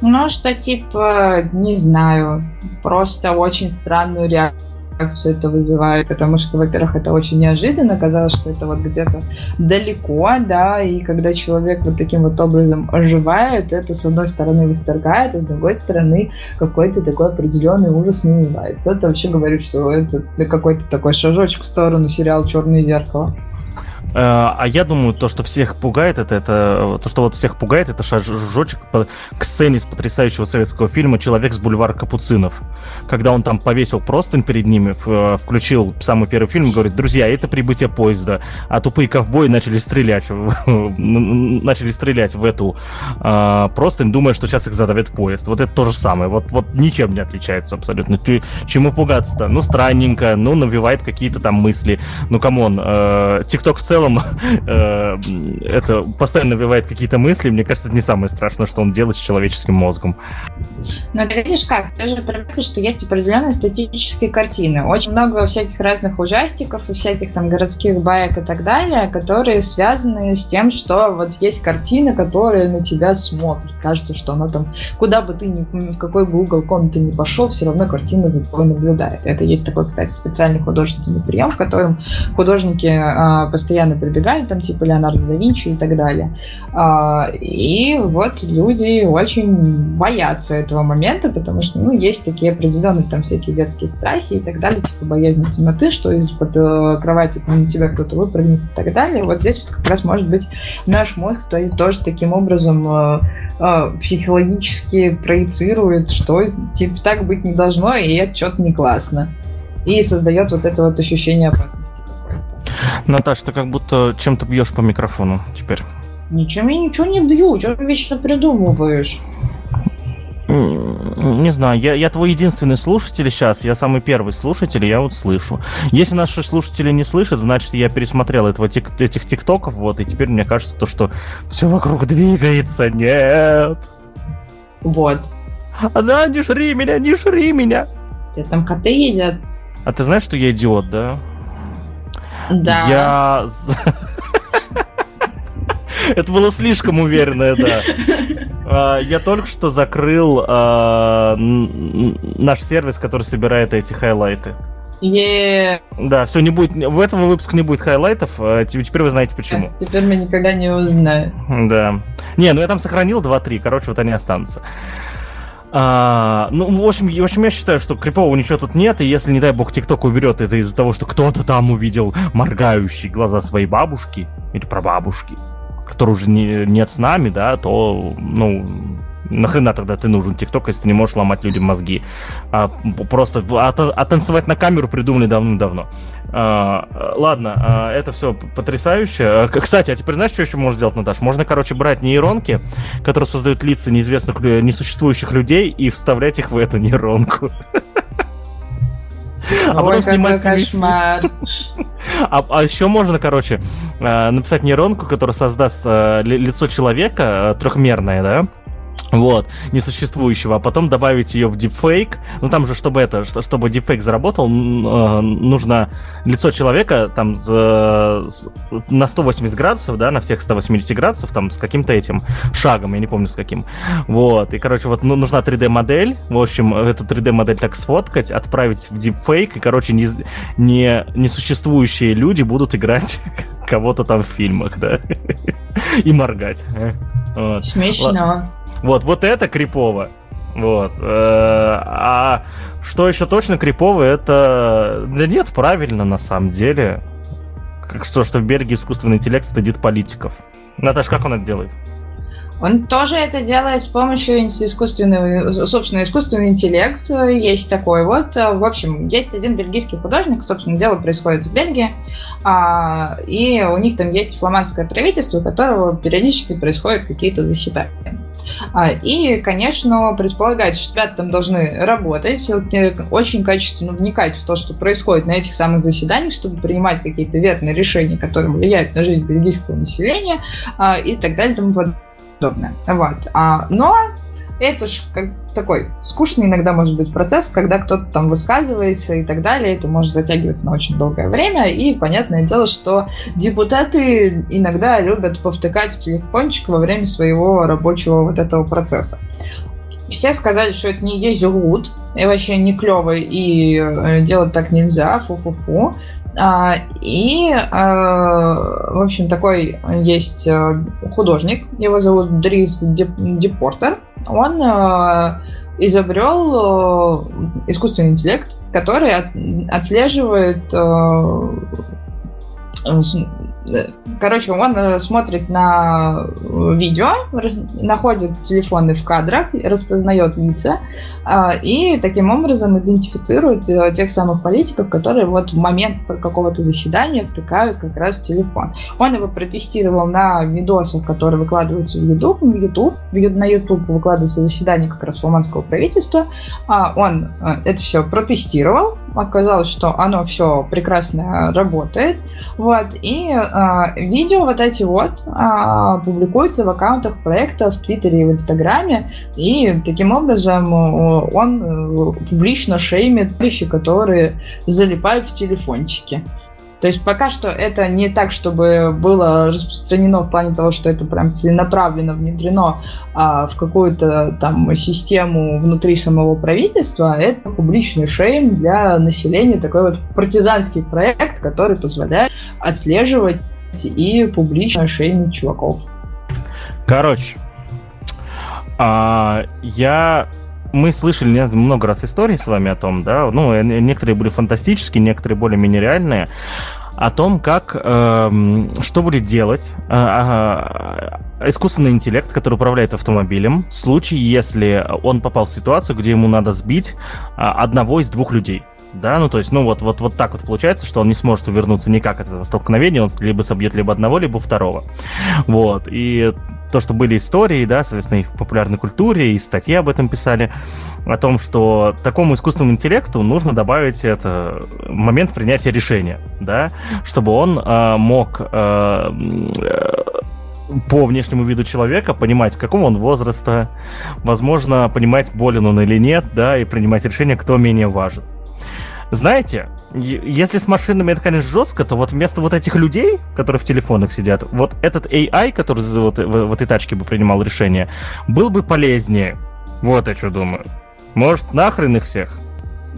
Ну, что типа, не знаю, просто очень странную реакцию реакцию это вызывает, потому что, во-первых, это очень неожиданно, казалось, что это вот где-то далеко, да, и когда человек вот таким вот образом оживает, это с одной стороны восторгает, а с другой стороны какой-то такой определенный ужас не бывает. Кто-то вообще говорит, что это какой-то такой шажочек в сторону сериала «Черное зеркало». Э, а я думаю, то, что всех пугает, это, это то, что вот всех пугает, это шажочек к сцене из потрясающего советского фильма «Человек с бульвара Капуцинов». Когда он там повесил простынь перед ними, включил самый первый фильм, говорит, друзья, это прибытие поезда. А тупые ковбои начали стрелять, начали стрелять в эту э, простынь, думая, что сейчас их задавит поезд. Вот это то же самое. Вот, вот ничем не отличается абсолютно. Ты, чему пугаться-то? Ну, странненько, ну, навевает какие-то там мысли. Ну, come on, э, ТикТок в целом целом э, это постоянно навевает какие-то мысли. Мне кажется, это не самое страшное, что он делает с человеческим мозгом. Но ты видишь как? Ты же привыкли, что есть определенные статические картины. Очень много всяких разных ужастиков и всяких там городских баек и так далее, которые связаны с тем, что вот есть картина, которая на тебя смотрит. Кажется, что она там, куда бы ты ни, в какой бы угол комнаты ни пошел, все равно картина за тобой наблюдает. Это есть такой, кстати, специальный художественный прием, в котором художники а, постоянно прибегали, там типа Леонардо да Винчи и так далее. А, и вот люди очень боятся этого момента, потому что, ну, есть такие определенные там всякие детские страхи и так далее, типа боязнь темноты, что из-под э, кровати на тебя кто-то выпрыгнет и так далее. Вот здесь вот как раз может быть наш мозг то, тоже таким образом э, э, психологически проецирует, что типа так быть не должно, и это что-то не классно. И создает вот это вот ощущение опасности. Наташа, ты как будто чем-то бьешь по микрофону теперь. Ничем я ничего не бью, что ты вечно придумываешь? Не знаю, я, я твой единственный слушатель сейчас, я самый первый слушатель, я вот слышу. Если наши слушатели не слышат, значит, я пересмотрел этого, тик, этих тиктоков, вот, и теперь мне кажется, то, что все вокруг двигается, нет. Вот. А да, не жри меня, не жри меня. Тебе там коты едят. А ты знаешь, что я идиот, да? Да. Я... Это было слишком уверенное, да. А, я только что закрыл а, наш сервис, который собирает эти хайлайты. Yeah. Да, все, не будет. В этом выпуске не будет хайлайтов. А, теперь вы знаете почему. Теперь мы никогда не узнаем. Да. Не, ну я там сохранил 2-3, короче, вот они останутся. А, ну, в общем, в общем, я считаю, что крипового ничего тут нет, и если, не дай бог, ТикТок уберет это из-за того, что кто-то там увидел моргающие глаза своей бабушки или прабабушки, которые уже не, нет с нами, да, то, ну, нахрена тогда ты нужен ТикТок, если ты не можешь ломать людям мозги? А, просто а, а танцевать на камеру придумали давно-давно. А, ладно, а, это все потрясающе. А, кстати, а теперь знаешь, что еще можно сделать, Наташ? Можно, короче, брать нейронки, которые создают лица неизвестных, несуществующих людей, и вставлять их в эту нейронку. А Ой, какой кошмар. А, а еще можно, короче, написать нейронку, которая создаст лицо человека трехмерное, да? Вот, несуществующего, а потом добавить ее в дипфейк. Ну там же, чтобы это, чтобы дипфейк заработал, э, нужно лицо человека там за, на 180 градусов, да, на всех 180 градусов, там с каким-то этим шагом, я не помню с каким. Вот, и, короче, вот ну, нужна 3D-модель, в общем, эту 3D-модель так сфоткать, отправить в дипфейк, и, короче, не, не, несуществующие люди будут играть кого-то там в фильмах, да, и моргать. Вот. Смешно. Вот, вот это крипово. Вот. Э, а что еще точно крипово, это... Да нет, правильно, на самом деле. Как что, что в Бельгии искусственный интеллект стыдит политиков. Наташа, как он это делает? Он тоже это делает с помощью искусственного, собственно, искусственный интеллект. Есть такой вот. В общем, есть один бельгийский художник, собственно, дело происходит в Бельгии, а, и у них там есть фламандское правительство, у которого периодически происходят какие-то заседания. А, и, конечно, предполагается, что ребята там должны работать, очень качественно вникать в то, что происходит на этих самых заседаниях, чтобы принимать какие-то верные решения, которые влияют на жизнь бельгийского населения а, и так далее и тому подобное. Вот. Но это ж как такой скучный иногда может быть процесс, когда кто-то там высказывается и так далее. Это может затягиваться на очень долгое время. И понятное дело, что депутаты иногда любят повтыкать в телефончик во время своего рабочего вот этого процесса. Все сказали, что это не есть гуд, и вообще не клево, и э, делать так нельзя, фу-фу-фу. А, и, а, в общем, такой есть э, художник, его зовут Дрис Депортер. Он э, изобрел э, искусственный интеллект, который отслеживает Короче, он смотрит на видео, находит телефоны в кадрах, распознает лица и таким образом идентифицирует тех самых политиков, которые вот в момент какого-то заседания втыкают как раз в телефон. Он его протестировал на видосах, которые выкладываются в YouTube. В YouTube на YouTube выкладывается заседание как раз фламандского правительства. Он это все протестировал, оказалось, что оно все прекрасно работает. Вот, и э, видео вот эти вот э, публикуются в аккаунтах проекта в Твиттере и в Инстаграме, и таким образом он э, публично шеймит вещи, которые залипают в телефончике. То есть пока что это не так, чтобы было распространено в плане того, что это прям целенаправленно внедрено а, в какую-то там систему внутри самого правительства. Это публичный шейм для населения, такой вот партизанский проект, который позволяет отслеживать и публично шеймить чуваков. Короче, а, я мы слышали много раз истории с вами о том, да, ну, э, некоторые были фантастические, некоторые более-менее реальные, о том, как, э, что будет делать э, э, искусственный интеллект, который управляет автомобилем, в случае, если он попал в ситуацию, где ему надо сбить э, одного из двух людей. Да, ну то есть, ну вот, вот, вот так вот получается, что он не сможет увернуться никак от этого столкновения, он либо собьет либо одного, либо второго. Вот, и то, что были истории, да, соответственно, и в популярной культуре, и статьи об этом писали, о том, что такому искусственному интеллекту нужно добавить это момент принятия решения, да, чтобы он э, мог э, по внешнему виду человека понимать, какого он возраста, возможно, понимать, болен он или нет, да, и принимать решение, кто менее важен. Знаете, если с машинами это, конечно, жестко, то вот вместо вот этих людей, которые в телефонах сидят, вот этот AI, который вот в, в этой тачке бы принимал решение, был бы полезнее. Вот я что думаю. Может, нахрен их всех?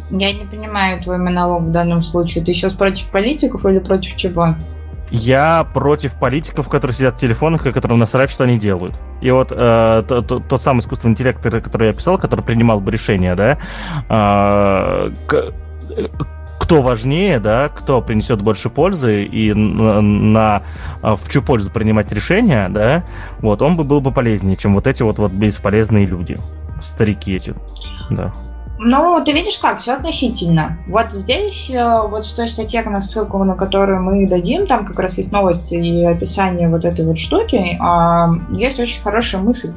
Я не понимаю твой монолог в данном случае. Ты сейчас против политиков или против чего? Я против политиков, которые сидят в телефонах и которым насрать, что они делают. И вот э, тот, тот самый искусственный интеллект, который я писал, который принимал бы решения, да, э, кто важнее, да, кто принесет больше пользы и на, на в чью пользу принимать решения, да, вот он бы был бы полезнее, чем вот эти вот вот бесполезные люди, старики эти, да. Ну, ты видишь как, все относительно. Вот здесь, э, вот в той статье, на ссылку на которую мы дадим, там как раз есть новости и описание вот этой вот штуки, а, есть очень хорошая мысль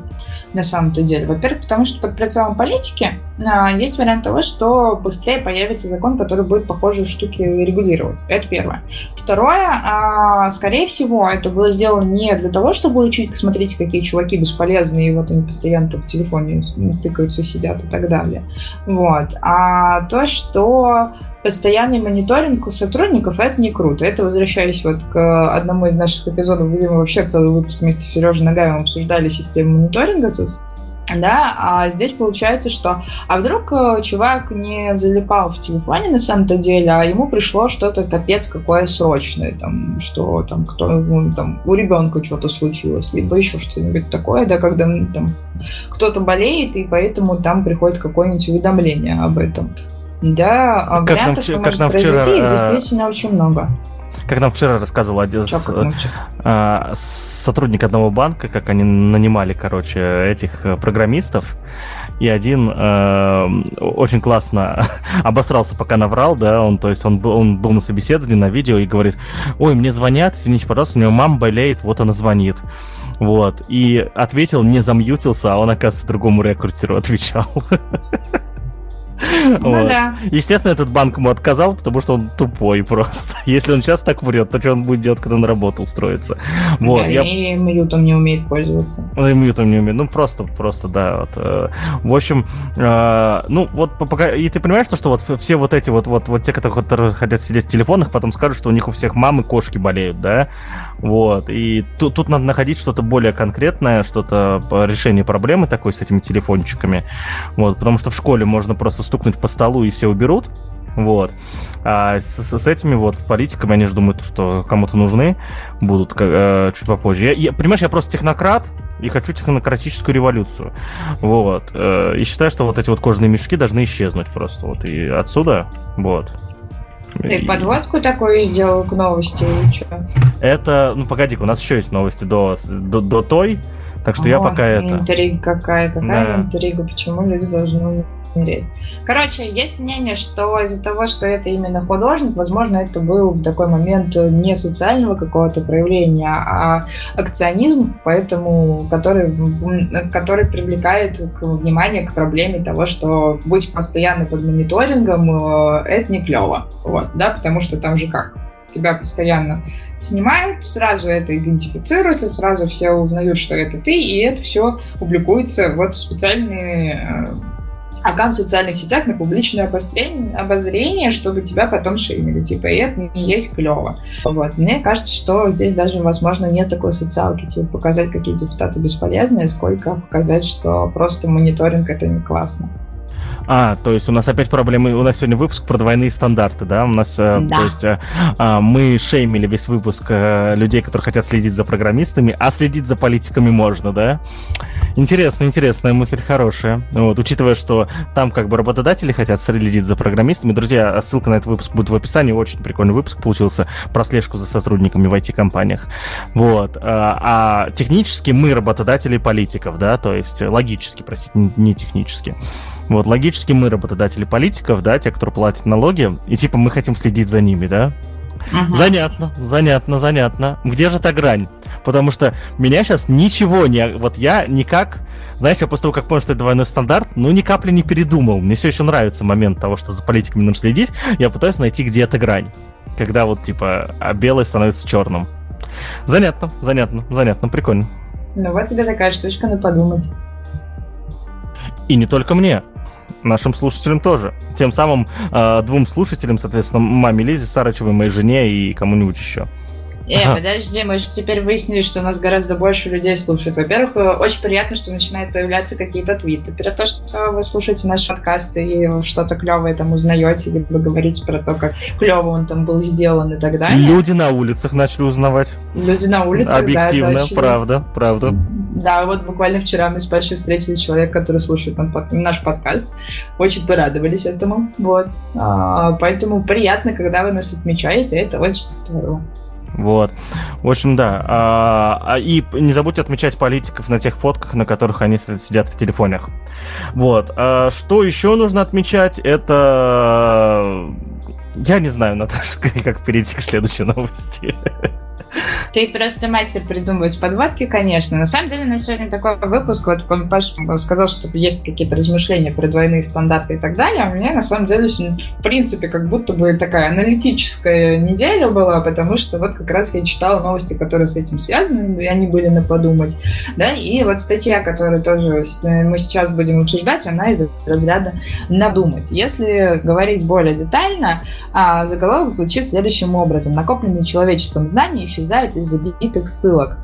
на самом-то деле. Во-первых, потому что под прицелом политики а, есть вариант того, что быстрее появится закон, который будет похожие штуки регулировать. Это первое. Второе, а, скорее всего, это было сделано не для того, чтобы учить, смотрите, какие чуваки бесполезные, и вот они постоянно в телефоне тыкаются, сидят и так далее. Вот. А то, что постоянный мониторинг у сотрудников, это не круто. Это возвращаясь вот к одному из наших эпизодов, где мы вообще целый выпуск вместе с Сережей Нагаевым обсуждали систему мониторинга с да, а здесь получается, что а вдруг э, чувак не залипал в телефоне на самом-то деле, а ему пришло что-то капец какое срочное, там, что там, кто, ну, там, у ребенка что-то случилось, либо еще что-нибудь такое, да, когда ну, там кто-то болеет, и поэтому там приходит какое-нибудь уведомление об этом. Да, как вариантов, нам, как нам вчера, произойти, э, действительно очень много. как нам вчера рассказывал один с, а, сотрудник одного банка, как они нанимали, короче, этих программистов, и один э, очень классно обосрался, пока наврал, да, он, то есть он был, он был на собеседовании на видео и говорит, ой, мне звонят, извините, пожалуйста, у него мама болеет, вот она звонит. Вот. И ответил, не замьютился, а он, оказывается, другому рекрутеру отвечал. Ну да. Естественно, этот банк ему отказал, потому что он тупой просто. Если он сейчас так врет, то что он будет делать, когда на работу устроится? Вот, да, я... И мьютом не умеет пользоваться. Ну, и мьютом не умеет. Ну, просто, просто, да. Вот. Э, в общем, э, ну, вот пока... И ты понимаешь, что, что вот все вот эти вот, вот, вот те, которые хотят сидеть в телефонах, потом скажут, что у них у всех мамы кошки болеют, да? Вот. И тут, тут надо находить что-то более конкретное, что-то по решению проблемы такой с этими телефончиками. Вот. Потому что в школе можно просто стукнуть по столу и все уберут. Вот. А с, с этими вот политиками, они же думают, что кому-то нужны будут э, чуть попозже. Я, я, понимаешь, я просто технократ и хочу технократическую революцию. Вот. Э, и считаю, что вот эти вот кожаные мешки должны исчезнуть просто. Вот. И отсюда, вот. Ты подводку такую сделал к новости или что? Это, ну погоди у нас еще есть новости до, до, до той, так что О, я пока это... Интрига какая, какая да. интрига, почему люди должны умереть. Короче, есть мнение, что из-за того, что это именно художник, возможно, это был такой момент не социального какого-то проявления, а акционизм, поэтому который, который привлекает к внимание к проблеме того, что быть постоянно под мониторингом э, это не клево. Вот, да, потому что там же как? тебя постоянно снимают, сразу это идентифицируется, сразу все узнают, что это ты, и это все публикуется вот в специальные э, аккаунт в социальных сетях на публичное обозрение, обозрение, чтобы тебя потом шеймили. Типа, и это не есть клево. Вот. Мне кажется, что здесь даже, возможно, нет такой социалки, типа, показать, какие депутаты бесполезные, сколько показать, что просто мониторинг это не классно. А, то есть у нас опять проблемы. У нас сегодня выпуск про двойные стандарты, да? У нас, э, да. то есть, а, мы шеймили весь выпуск а, людей, которые хотят следить за программистами, а следить за политиками можно, да? Интересно, интересная мысль, хорошая. Вот, учитывая, что там как бы работодатели хотят следить за программистами. Друзья, ссылка на этот выпуск будет в описании. Очень прикольный выпуск получился про слежку за сотрудниками в IT-компаниях. Вот. А технически мы работодатели политиков, да? То есть логически, простите, не технически. Вот, логически мы работодатели политиков, да, те, кто платят налоги, и типа мы хотим следить за ними, да? Угу. Занятно, занятно, занятно. Где же та грань? Потому что меня сейчас ничего не... Вот я никак... Знаешь, я после того, как понял, что это двойной стандарт, ну, ни капли не передумал. Мне все еще нравится момент того, что за политиками нужно следить. Я пытаюсь найти, где эта грань. Когда вот, типа, а белый становится черным. Занятно, занятно, занятно, прикольно. Ну, вот тебе такая штучка на подумать. И не только мне нашим слушателям тоже. Тем самым э, двум слушателям, соответственно, маме Лизе Сарычевой, моей жене и кому-нибудь еще. Э, подожди, мы же теперь выяснили, что нас гораздо больше людей слушают. Во-первых, э, очень приятно, что начинают появляться какие-то твиты про то, что вы слушаете наш подкаст и что-то клевое там узнаете, либо говорите про то, как клево он там был сделан и так далее. Люди на улицах начали узнавать. Люди на улицах, Объективно, да, правда, правда. Да, вот буквально вчера мы с Пашей встретили человека, который слушает наш подкаст. Очень порадовались этому. Вот. А, поэтому приятно, когда вы нас отмечаете, это очень здорово. Вот. В общем, да. А, а, и не забудьте отмечать политиков на тех фотках, на которых они сидят в телефонах. Вот. А, что еще нужно отмечать? Это... Я не знаю, Наташа, как перейти к следующей новости. Ты просто мастер придумывать подводки, конечно. На самом деле, на сегодня такой выпуск, вот Паш сказал, что есть какие-то размышления про двойные стандарты и так далее. У меня, на самом деле, в принципе, как будто бы такая аналитическая неделя была, потому что вот как раз я читала новости, которые с этим связаны, и они были на подумать. Да, и вот статья, которую тоже мы сейчас будем обсуждать, она из разряда «надумать». Если говорить более детально, а, заголовок звучит следующим образом. Накопленные человечеством знания исчезают исчезает из забитых ссылок.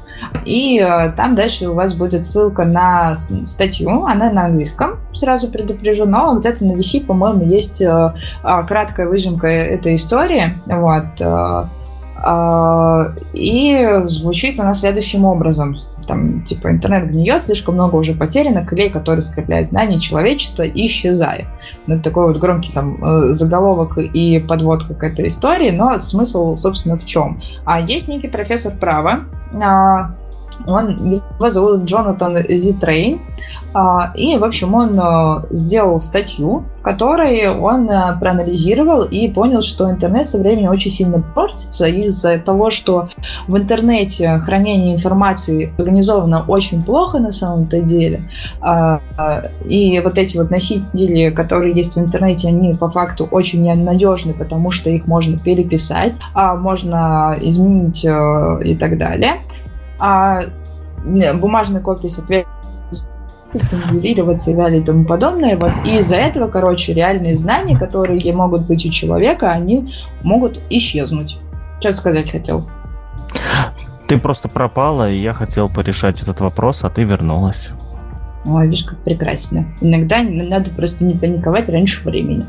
И э, там дальше у вас будет ссылка на статью, она на английском, сразу предупрежу, но где-то на VC, по-моему, есть э, э, краткая выжимка этой истории. Вот. И звучит она следующим образом. Там, типа, интернет гниет, слишком много уже потеряно, клей, который скрепляет знания человечества, исчезает. Ну, это такой вот громкий там э, заголовок и подводка к этой истории, но смысл, собственно, в чем? А есть некий профессор права, а, он, его зовут Джонатан Зитрейн. А, и, в общем, он а, сделал статью, в которой он а, проанализировал и понял, что интернет со временем очень сильно портится из-за того, что в интернете хранение информации организовано очень плохо на самом-то деле. И вот эти вот носители, которые есть в интернете, они по факту очень ненадежны, потому что их можно переписать, можно изменить и так далее а бумажные копии, соответственно, цензурироваться и далее и тому подобное. Вот. И из-за этого, короче, реальные знания, которые могут быть у человека, они могут исчезнуть. Что сказать хотел? Ты просто пропала, и я хотел порешать этот вопрос, а ты вернулась. Ой, видишь, как прекрасно. Иногда надо просто не паниковать раньше времени.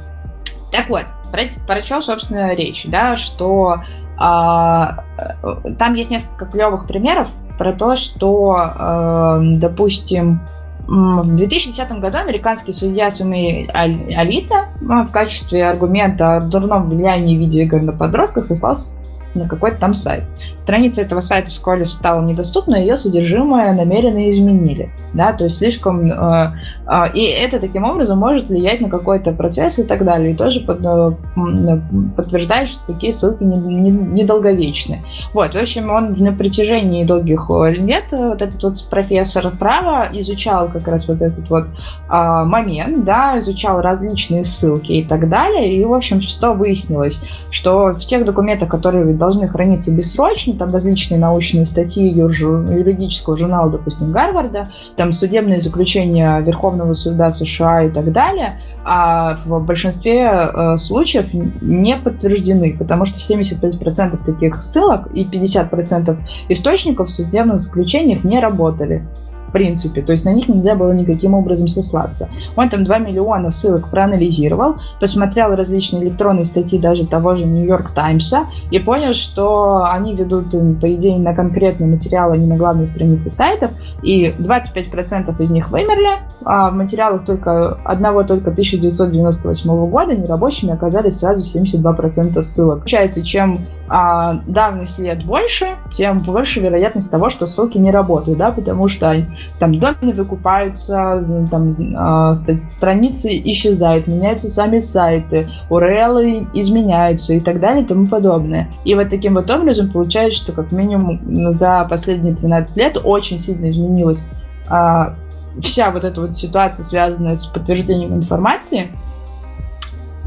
Так вот, про, про что, собственно, речь, да, что там есть несколько клевых примеров про то, что, э, допустим, в 2010 году американский судья Суми Алита в качестве аргумента о дурном влиянии видеоигр на подростков сослался на какой-то там сайт. Страница этого сайта вскоре стала недоступна, ее содержимое намеренно изменили. Да, то есть слишком... Э, э, и это таким образом может влиять на какой-то процесс и так далее. И тоже под, э, подтверждает, что такие ссылки недолговечны. Не, не вот, в общем, он на протяжении долгих э, лет, э, вот этот вот профессор права изучал как раз вот этот вот э, момент, да, изучал различные ссылки и так далее. И, в общем, что выяснилось? Что в тех документах, которые должны храниться бессрочно, там различные научные статьи юридического журнала, допустим, Гарварда, там судебные заключения Верховного суда США и так далее, а в большинстве э, случаев не подтверждены, потому что 75% таких ссылок и 50% источников в судебных заключениях не работали принципе, то есть на них нельзя было никаким образом сослаться. Он там 2 миллиона ссылок проанализировал, посмотрел различные электронные статьи даже того же Нью-Йорк Таймса и понял, что они ведут, по идее, на конкретные материалы, а не на главной странице сайтов, и 25% из них вымерли, а в материалах только одного только 1998 года нерабочими оказались сразу 72% ссылок. Получается, чем а, давность лет больше, тем больше вероятность того, что ссылки не работают, да, потому что там домены выкупаются, там э, страницы исчезают, меняются сами сайты, URL изменяются и так далее и тому подобное. И вот таким вот образом получается, что как минимум за последние 13 лет очень сильно изменилась э, вся вот эта вот ситуация, связанная с подтверждением информации.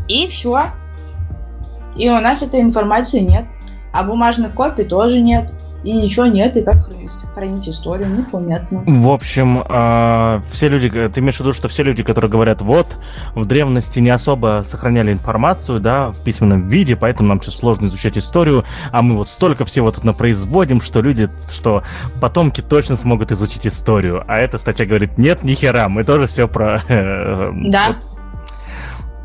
И все. И у нас этой информации нет. А бумажных копий тоже нет и ничего нет, и как хранить историю, непонятно. В общем, э, все люди, ты имеешь в виду, что все люди, которые говорят, вот, в древности не особо сохраняли информацию, да, в письменном виде, поэтому нам сейчас сложно изучать историю, а мы вот столько всего тут напроизводим, что люди, что потомки точно смогут изучить историю. А эта статья говорит, нет, ни хера, мы тоже все про... Э, да.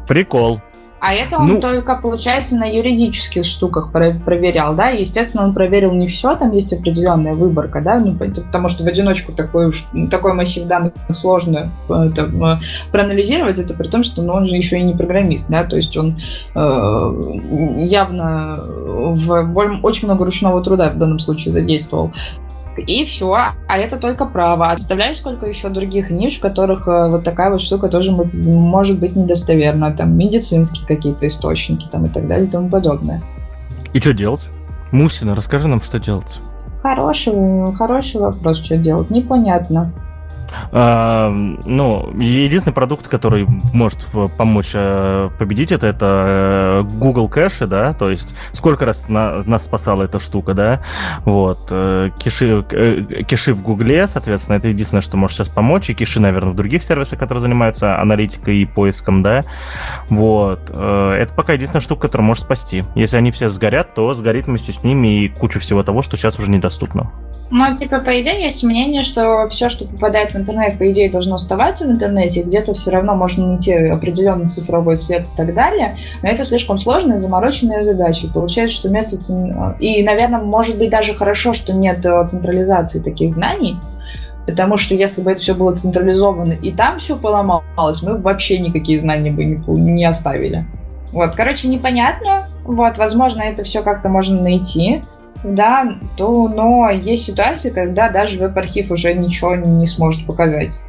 Прикол. А это он ну, только, получается, на юридических штуках проверял, да? Естественно, он проверил не все, там есть определенная выборка, да? Ну, потому что в одиночку такой, уж, такой массив данных сложно это, э, проанализировать, это при том, что ну, он же еще и не программист, да? То есть он э, явно в, очень много ручного труда в данном случае задействовал и все. А это только право. Представляешь, сколько еще других ниш, в которых э, вот такая вот штука тоже может быть недостоверна. Там медицинские какие-то источники там и так далее и тому подобное. И что делать? Мусина, расскажи нам, что делать. Хороший, хороший вопрос, что делать. Непонятно. Ну, единственный продукт, который может помочь э, победить это, это э, Google Кэши, да, то есть сколько раз на, нас спасала эта штука, да, вот, э, киши, киши в Гугле, соответственно, это единственное, что может сейчас помочь, и киши, наверное, в других сервисах, которые занимаются аналитикой и поиском, да, вот, это пока единственная штука, которая может спасти. Если они все сгорят, то сгорит вместе с ними и кучу всего того, что сейчас уже недоступно. Ну, типа, по идее, есть мнение, что все, что попадает в интернет, по идее, должно оставаться в интернете, где-то все равно можно найти определенный цифровой след и так далее, но это слишком сложная, замороченная задача. Получается, что вместо... И, наверное, может быть даже хорошо, что нет централизации таких знаний, Потому что если бы это все было централизовано и там все поломалось, мы вообще никакие знания бы не оставили. Вот, короче, непонятно. Вот, возможно, это все как-то можно найти да, то, но есть ситуации, когда даже веб-архив уже ничего не сможет показать.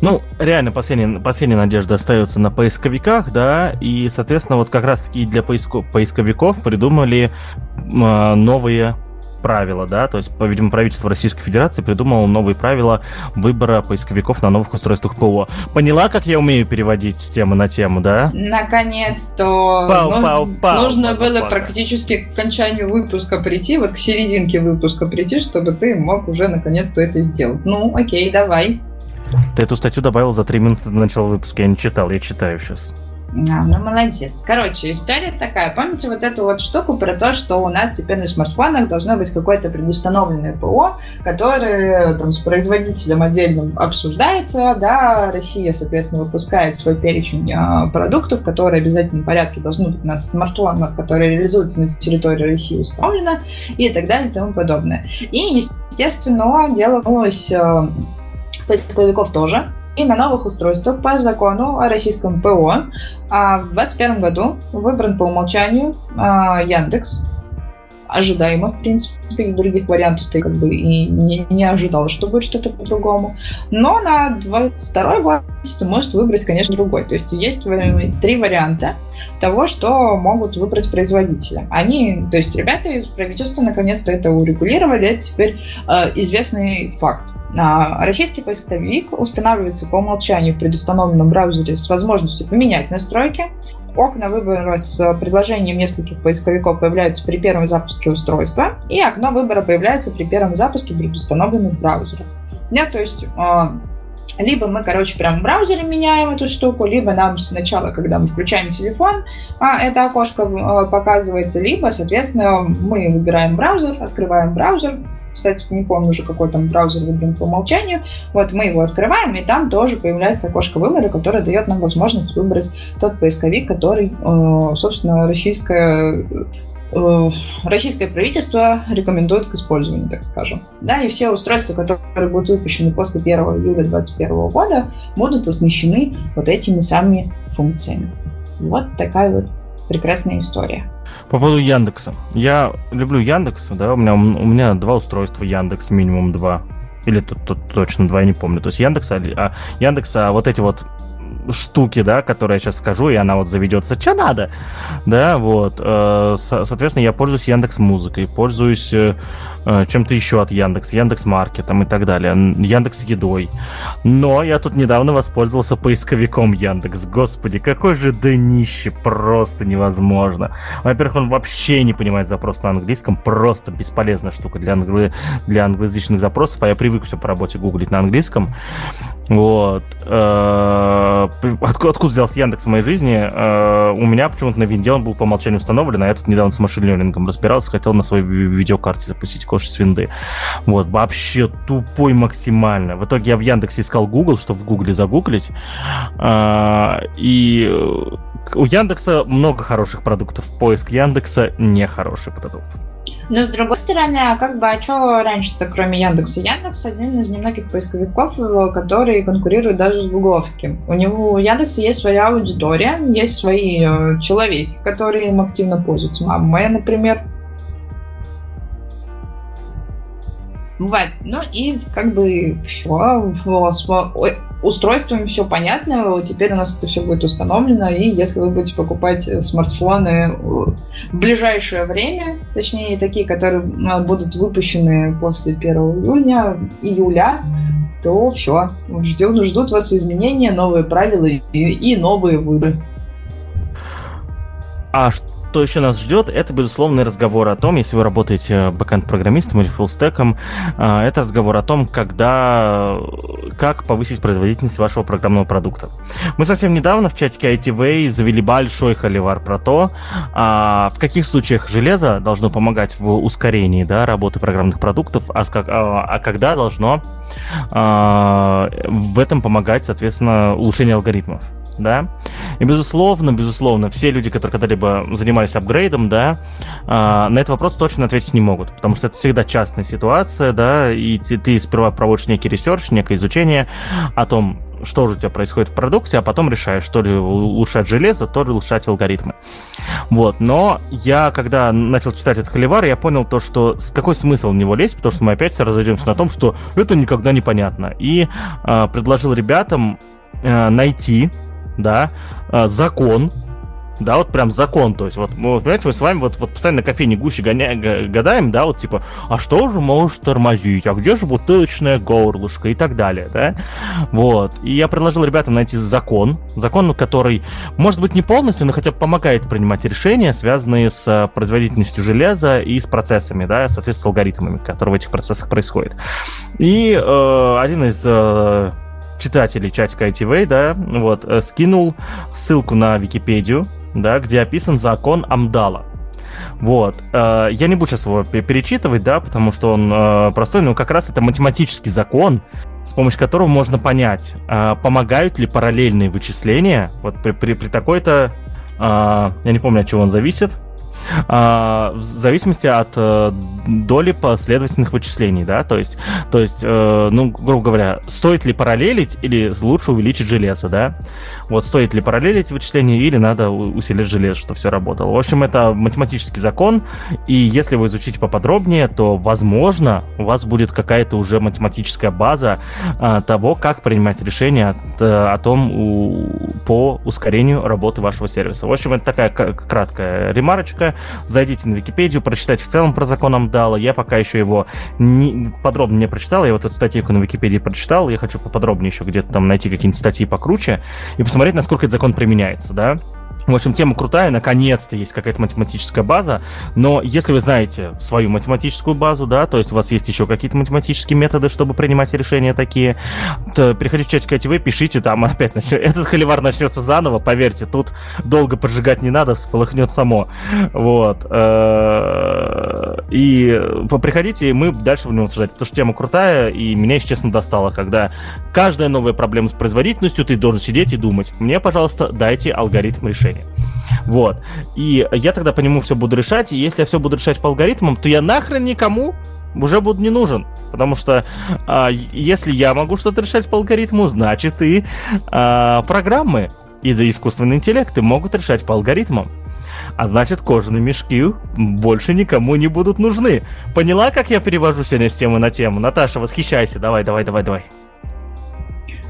Ну, реально, последняя, последняя надежда остается на поисковиках, да, и, соответственно, вот как раз-таки для поиско, поисковиков придумали э, новые правила, да, то есть, видимо, правительство Российской Федерации придумало новые правила выбора поисковиков на новых устройствах ПО. Поняла, как я умею переводить с темы на тему, да? Наконец-то. Пау, ну, пау, пау, нужно пау, было пау. практически к окончанию выпуска прийти, вот к серединке выпуска прийти, чтобы ты мог уже наконец-то это сделать. Ну, окей, давай. Ты эту статью добавил за три минуты до начала выпуска, я не читал, я читаю сейчас. А, ну, молодец. Короче, история такая. Помните вот эту вот штуку про то, что у нас теперь на смартфонах должно быть какое-то предустановленное ПО, которое там с производителем отдельно обсуждается, да, Россия, соответственно, выпускает свой перечень а, продуктов, которые в обязательном порядке должны быть на смартфонах, которые реализуются на территории России установлено, и так далее и тому подобное. И, естественно, дело было а, поисковиков тоже, и на новых устройствах по закону о российском ПО а в 2021 году выбран по умолчанию а, Яндекс. Ожидаемо, в принципе, других вариантов ты как бы и не, не ожидал, что будет что-то по-другому. Но на 22 год ты можешь выбрать, конечно, другой. То есть есть три варианта того, что могут выбрать производители. Они, то есть ребята из правительства наконец-то это урегулировали, это теперь э, известный факт. А, российский поисковик устанавливается по умолчанию в предустановленном браузере с возможностью поменять настройки. Окна выбора с предложением нескольких поисковиков появляются при первом запуске устройства, и окно выбора появляется при первом запуске предустановленных браузеров. Да, то есть а, либо мы, короче, прям в браузере меняем эту штуку, либо нам сначала, когда мы включаем телефон, а, это окошко показывается, либо, соответственно, мы выбираем браузер, открываем браузер, кстати, не помню уже, какой там браузер выбран по умолчанию. Вот мы его открываем, и там тоже появляется окошко выбора, которое дает нам возможность выбрать тот поисковик, который, э, собственно, российское э, российское правительство рекомендует к использованию, так скажем. Да, и все устройства, которые будут выпущены после 1 июля 2021 года, будут оснащены вот этими самыми функциями. Вот такая вот прекрасная история. По поводу Яндекса. Я люблю Яндекс, да, у меня, у меня два устройства Яндекс, минимум два. Или тут, тут точно два, я не помню. То есть Яндекса, а, Яндекса, а вот эти вот штуки, да, которые я сейчас скажу, и она вот заведется, что надо, да, вот, э, соответственно, я пользуюсь Яндекс Музыкой, пользуюсь э, э, чем-то еще от Яндекс, Яндекс Маркетом и так далее, Яндекс Едой, но я тут недавно воспользовался поисковиком Яндекс, господи, какой же днище, просто невозможно. Во-первых, он вообще не понимает запрос на английском, просто бесполезная штука для, англи... для англоязычных запросов, а я привык все по работе гуглить на английском, вот. Откуда, откуда взялся Яндекс в моей жизни? У меня почему-то на винде он был по умолчанию установлен, а я тут недавно с машин-лернингом разбирался, хотел на своей видеокарте запустить коши с винды. Вот, вообще тупой максимально. В итоге я в Яндексе искал Google, чтобы в Гугле загуглить. И у Яндекса много хороших продуктов. Поиск Яндекса не хороший продукт. Но с другой стороны, а как бы, а что раньше-то, кроме Яндекса? Яндекс один из немногих поисковиков, который конкурирует даже с гугловским. У него у Яндекса есть своя аудитория, есть свои э, человеки, которые им активно пользуются. Мама моя, например. Вот. Ну и как бы все устройствами все понятно, теперь у нас это все будет установлено, и если вы будете покупать смартфоны в ближайшее время, точнее такие, которые будут выпущены после 1 июня, июля, то все, ждет, ждут вас изменения, новые правила и, и новые выборы. А что что еще нас ждет, это, безусловно, разговор о том, если вы работаете бэкэнд-программистом или фуллстеком, а, это разговор о том, когда, как повысить производительность вашего программного продукта. Мы совсем недавно в чатике ITV завели большой холивар про то, а, в каких случаях железо должно помогать в ускорении да, работы программных продуктов, а, а когда должно в этом помогать, соответственно, улучшение алгоритмов. Да. И, безусловно, безусловно, все люди, которые когда-либо занимались апгрейдом, да, а, на этот вопрос точно ответить не могут, потому что это всегда частная ситуация, да, и ты, ты сперва проводишь некий research, некое изучение о том, что же у тебя происходит в продукте, а потом решаешь, то ли улучшать железо, то ли улучшать алгоритмы. Вот, но я, когда начал читать этот холивар, я понял то, что какой смысл в него лезть, потому что мы опять разойдемся на том, что это никогда не понятно. И э, предложил ребятам э, найти да, а, закон, да, вот прям закон, то есть вот, мы, понимаете, мы с вами вот, вот постоянно на кофейне гуще гоня, гадаем, да, вот типа, а что же может тормозить, а где же бутылочное горлышко и так далее, да, вот, и я предложил ребятам найти закон, закон, который, может быть, не полностью, но хотя бы помогает принимать решения, связанные с а, производительностью железа и с процессами, да, соответственно, с алгоритмами, которые в этих процессах происходят. И э, один из э, читателей чатика ITV, да, вот, э, скинул ссылку на Википедию, да, где описан закон Амдала. Вот. Э, я не буду сейчас его перечитывать, да, потому что он э, простой, но как раз это математический закон, с помощью которого можно понять, помогают ли параллельные вычисления вот при, при, при такой-то... Я не помню, от чего он зависит, а, в зависимости от э, доли последовательных вычислений, да, то есть, то есть, э, ну, грубо говоря, стоит ли параллелить или лучше увеличить железо, да, вот стоит ли параллелить вычисления или надо усилить железо, чтобы все работало. В общем, это математический закон, и если вы изучите поподробнее, то, возможно, у вас будет какая-то уже математическая база а, того, как принимать решения от, э, о том у, по ускорению работы вашего сервиса. В общем, это такая краткая ремарочка. Зайдите на Википедию, прочитайте в целом про закон Амдала. Я пока еще его не, подробно не прочитал. Я вот эту статейку на Википедии прочитал. Я хочу поподробнее еще где-то там найти какие-нибудь статьи покруче и посмотреть, насколько этот закон применяется, да. В общем, тема крутая, наконец-то есть какая-то математическая база, но если вы знаете свою математическую базу, да, то есть у вас есть еще какие-то математические методы, чтобы принимать решения такие, то переходите в чатик ITV, пишите, там опять начнет, этот холивар начнется заново, поверьте, тут долго поджигать не надо, всполыхнет само, вот. Э, и приходите, и мы дальше будем обсуждать, потому что тема крутая, и меня, если честно, достала, когда каждая новая проблема с производительностью, ты должен сидеть и думать, мне, пожалуйста, дайте алгоритм решения. Вот. И я тогда по нему все буду решать, и если я все буду решать по алгоритмам, то я нахрен никому уже буду не нужен. Потому что а, если я могу что-то решать по алгоритму, значит и а, программы и да, искусственный интеллект могут решать по алгоритмам. А значит, кожаные мешки больше никому не будут нужны. Поняла, как я перевожу сегодня с темы на тему? Наташа, восхищайся. Давай, давай, давай, давай.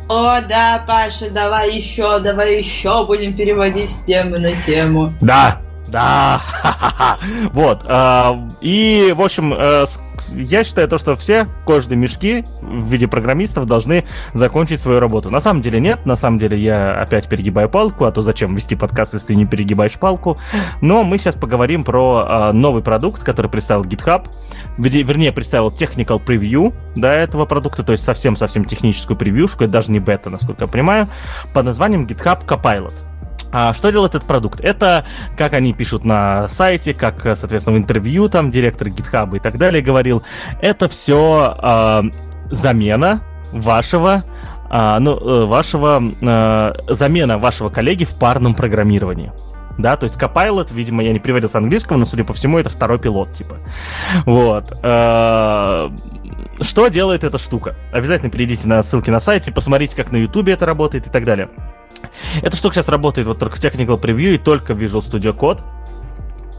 О, да, Паша, давай еще, давай еще будем переводить с темы на тему. Да, да, вот. А, и, в общем, э, я считаю то, что все кожные мешки в виде программистов должны закончить свою работу. На самом деле нет, на самом деле я опять перегибаю палку, а то зачем вести подкаст, если ты не перегибаешь палку. Но мы сейчас поговорим про а, новый продукт, который представил GitHub, вернее, представил technical preview до этого продукта, то есть совсем-совсем техническую превьюшку, это даже не бета, насколько я понимаю, под названием GitHub Copilot. А что делает этот продукт? Это, как они пишут на сайте, как, соответственно, в интервью там директор GitHub и так далее говорил, это все э, замена вашего э, ну, э, вашего э, замена вашего коллеги в парном программировании. Да, то есть Copilot, видимо, я не приводил с английского, но, судя по всему, это второй пилот, типа. Вот. Э, что делает эта штука? Обязательно перейдите на ссылки на сайте, посмотрите, как на YouTube это работает и так далее. Эта штука сейчас работает вот только в Technical Preview и только в Visual Studio Code.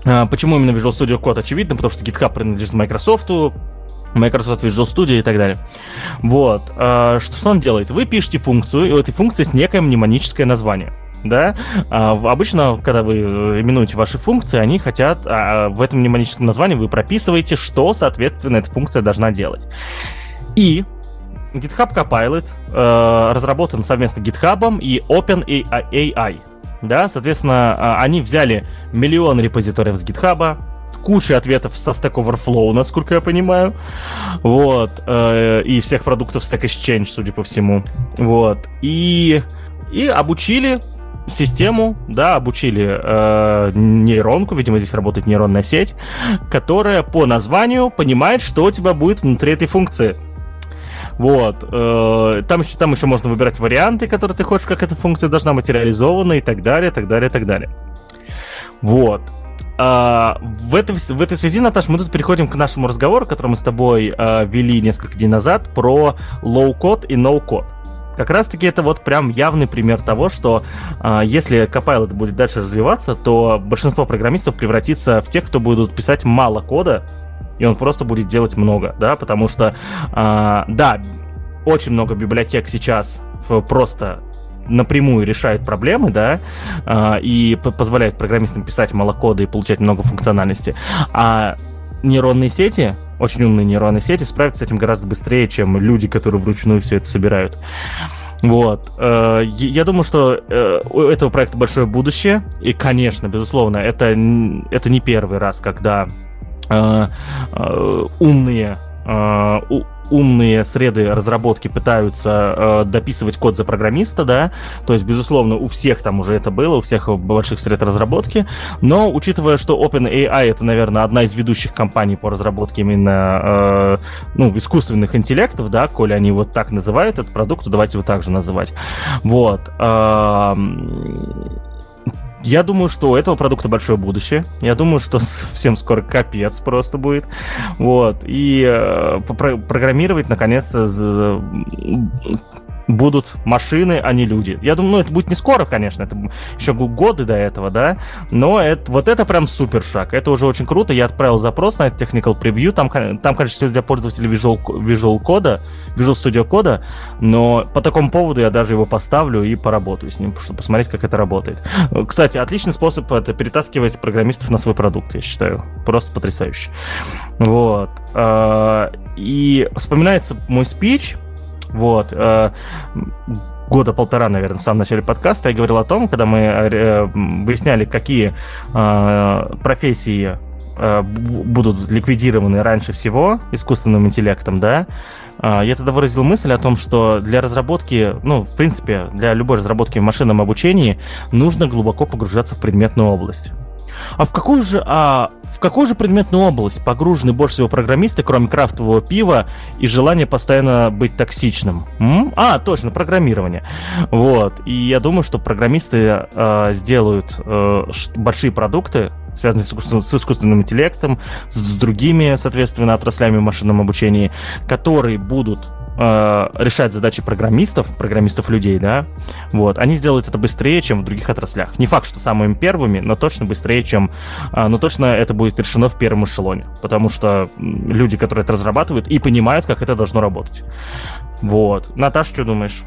А, почему именно Visual Studio Code? Очевидно, потому что GitHub принадлежит Microsoft, Microsoft Visual Studio и так далее. Вот. А, что, что он делает? Вы пишете функцию, и у этой функции есть некое мнемоническое название. Да? А, обычно, когда вы э, именуете ваши функции, они хотят... А, в этом мнемоническом названии вы прописываете, что, соответственно, эта функция должна делать. И GitHub Copilot э, разработан совместно GitHub и OpenAI. Да, соответственно, э, они взяли миллион репозиториев с GitHub, кучу ответов со Stack Overflow, насколько я понимаю. Вот. Э, и всех продуктов Stack Exchange, судя по всему. Вот. И, и обучили систему, да, обучили э, нейронку, видимо, здесь работает нейронная сеть, которая по названию понимает, что у тебя будет внутри этой функции. Вот. Э, там еще, там еще можно выбирать варианты, которые ты хочешь, как эта функция должна материализована и так далее, так далее, так далее. Вот. А, в, этой, в этой связи, Наташа, мы тут переходим к нашему разговору, который мы с тобой а, вели несколько дней назад про low-код и no-код. Как раз-таки это вот прям явный пример того, что э, если Copilot будет дальше развиваться, то большинство программистов превратится в тех, кто будут писать мало кода, и он просто будет делать много, да, потому что, э, да, очень много библиотек сейчас просто напрямую решают проблемы, да, э, и позволяют программистам писать мало кода и получать много функциональности. А нейронные сети, очень умные нейронные сети, справятся с этим гораздо быстрее, чем люди, которые вручную все это собирают. Вот. Э, я думаю, что э, у этого проекта большое будущее. И, конечно, безусловно, это, это не первый раз, когда умные умные среды разработки пытаются э, дописывать код за программиста, да, то есть, безусловно, у всех там уже это было, у всех больших сред разработки, но учитывая, что OpenAI это, наверное, одна из ведущих компаний по разработке именно, э, ну, искусственных интеллектов, да, коли они вот так называют этот продукт, то давайте его также называть. Вот. Э, я думаю, что у этого продукта большое будущее. Я думаю, что всем скоро капец просто будет. Вот. И э, программировать, наконец-то, будут машины, а не люди. Я думаю, ну, это будет не скоро, конечно, это еще годы до этого, да, но это, вот это прям супер шаг. Это уже очень круто. Я отправил запрос на это Technical Preview. Там, там конечно, все для пользователей Visual, Visual кода, Visual Studio кода, но по такому поводу я даже его поставлю и поработаю с ним, чтобы посмотреть, как это работает. Кстати, отличный способ это перетаскивать программистов на свой продукт, я считаю. Просто потрясающе. Вот. А, и вспоминается мой спич, вот. Э, года полтора, наверное, в самом начале подкаста я говорил о том, когда мы э, выясняли, какие э, профессии будут ликвидированы раньше всего искусственным интеллектом, да, я тогда выразил мысль о том, что для разработки, ну, в принципе, для любой разработки в машинном обучении нужно глубоко погружаться в предметную область. А в какую же, а, в какую же предметную область погружены больше всего программисты, кроме крафтового пива и желания постоянно быть токсичным? М? А, точно, программирование. Вот. И я думаю, что программисты э, сделают э, большие продукты, связанные с, с искусственным интеллектом, с другими, соответственно, отраслями в машинном обучении, которые будут э, решать задачи программистов, программистов людей, да, вот, они сделают это быстрее, чем в других отраслях. Не факт, что самыми первыми, но точно быстрее, чем, э, но точно это будет решено в первом эшелоне, потому что люди, которые это разрабатывают, и понимают, как это должно работать. Вот. Наташа, что думаешь?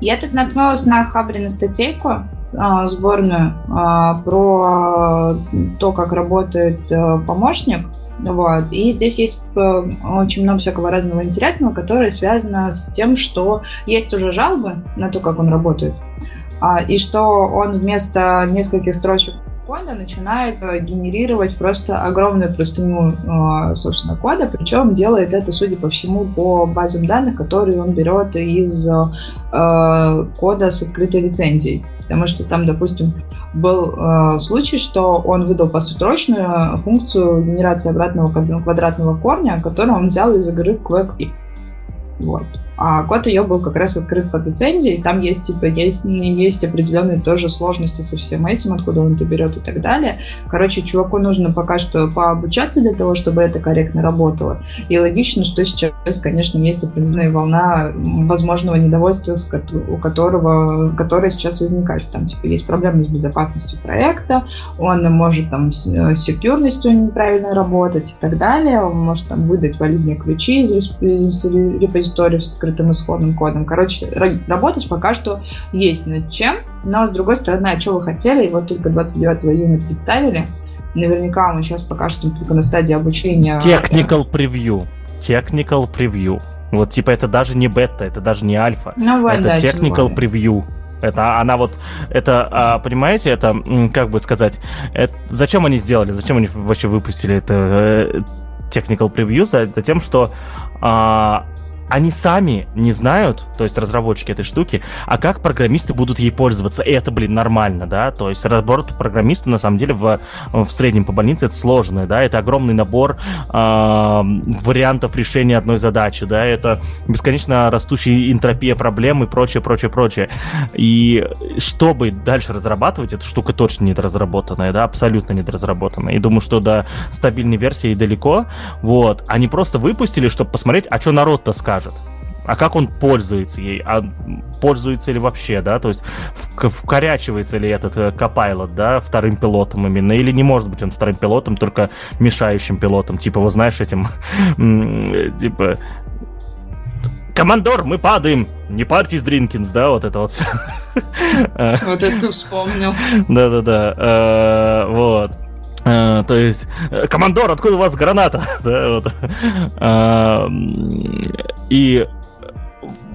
Я тут наткнулась на Хабре на статейку э, сборную э, про то, как работает э, помощник вот. И здесь есть э, очень много всякого разного интересного, которое связано с тем, что есть уже жалобы на то, как он работает, а, и что он вместо нескольких строчек кода начинает э, генерировать просто огромную простыню, э, собственно, кода, причем делает это, судя по всему, по базам данных, которые он берет из кода с открытой лицензией. Потому что там, допустим, был э, случай, что он выдал посуточную функцию генерации обратного квадратного корня, которую он взял из игры Quake Вот. А код ее был как раз открыт под лицензией, там есть, типа, есть, есть определенные тоже сложности со всем этим, откуда он это берет и так далее. Короче, чуваку нужно пока что пообучаться для того, чтобы это корректно работало. И логично, что сейчас, конечно, есть определенная волна возможного недовольства, у которого, которая сейчас возникает. Там, типа, есть проблемы с безопасностью проекта, он может там с э, секьюрностью неправильно работать и так далее, он может там выдать валидные ключи из репозиториев с открытым открытым исходным кодом. Короче, работать пока что есть над чем, но с другой стороны, а что вы хотели, его только 29 июня представили, наверняка мы сейчас пока что только на стадии обучения. Technical preview. Technical preview. Вот типа это даже не бета, это даже не альфа. Ну, вот, это да, technical preview. Это она вот, это, а, понимаете, это, как бы сказать, это, зачем они сделали, зачем они вообще выпустили это э, technical preview? За, за тем, что а, они сами не знают, то есть разработчики этой штуки, а как программисты будут ей пользоваться. И это, блин, нормально, да, то есть работа программиста, на самом деле, в, в среднем по больнице это сложное, да, это огромный набор э, вариантов решения одной задачи, да, это бесконечно растущая энтропия проблем и прочее, прочее, прочее. И чтобы дальше разрабатывать, эта штука точно недоразработанная, да, абсолютно недоразработанная. И думаю, что до стабильной версии далеко, вот. Они просто выпустили, чтобы посмотреть, а что народ-то скажет скажет. А как он пользуется ей? А пользуется ли вообще, да? То есть вкорячивается ли этот э, Копайлот, да, вторым пилотом именно? Или не может быть он вторым пилотом, только мешающим пилотом? Типа, вы знаешь, этим... типа... Командор, мы падаем! Не парьтесь, Дринкинс, да, вот это вот все. Вот это ты вспомнил. Да-да-да, э, вот. Uh, то есть, э, командор, откуда у вас граната? да, вот. uh, и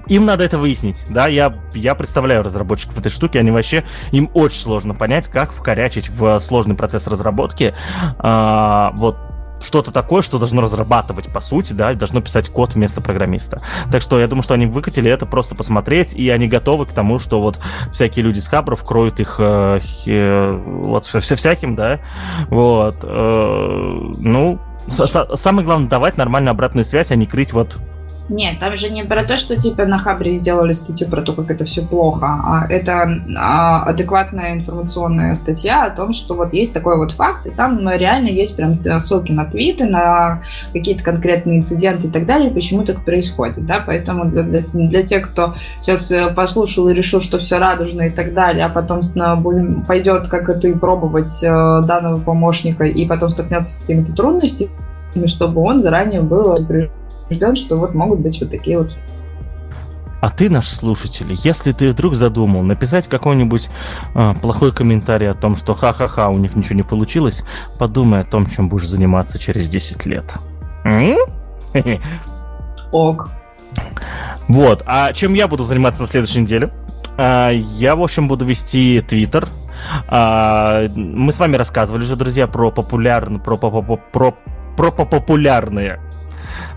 им надо это выяснить, да, я, я представляю разработчиков этой штуки, они вообще, им очень сложно понять, как вкорячить в сложный процесс разработки, uh, вот, что-то такое, что должно разрабатывать, по сути, да, должно писать код вместо программиста. Так что я думаю, что они выкатили это просто посмотреть, и они готовы к тому, что вот всякие люди с хабров кроют их э, э, вот все, все всяким, да, вот, э, ну, самое главное давать нормальную обратную связь, а не крыть вот нет, там же не про то, что типа на Хабре сделали статью про то, как это все плохо, а это а, адекватная информационная статья о том, что вот есть такой вот факт, и там ну, реально есть прям ссылки на твиты, на какие-то конкретные инциденты и так далее, почему так происходит, да, поэтому для, для, для тех, кто сейчас э, послушал и решил, что все радужно и так далее, а потом пойдет, как это и пробовать э, данного помощника, и потом столкнется с какими-то трудностями, чтобы он заранее был убежден, что вот могут быть вот такие вот а ты, наш слушатель, если ты вдруг задумал написать какой-нибудь э, плохой комментарий о том, что ха-ха-ха, у них ничего не получилось, подумай о том, чем будешь заниматься через 10 лет. Ок. Вот, а чем я буду заниматься на следующей неделе? А, я, в общем, буду вести Твиттер. А, мы с вами рассказывали же, друзья, про популярные, про, про, про, про популярные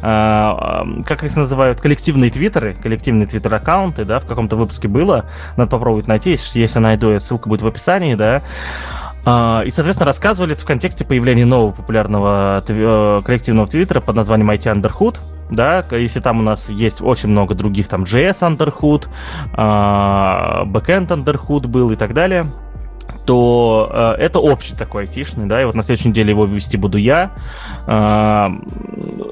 как их называют, коллективные твиттеры, коллективные твиттер-аккаунты, да, в каком-то выпуске было, надо попробовать найти, если, если найду, ссылка будет в описании, да, а, и, соответственно, рассказывали это в контексте появления нового популярного э, коллективного твиттера под названием IT Underhood, да, если там у нас есть очень много других, там JS Underhood, а, Backend Underhood был и так далее, то э, это общий такой айтишный, да, и вот на следующей неделе его вести буду я. Э,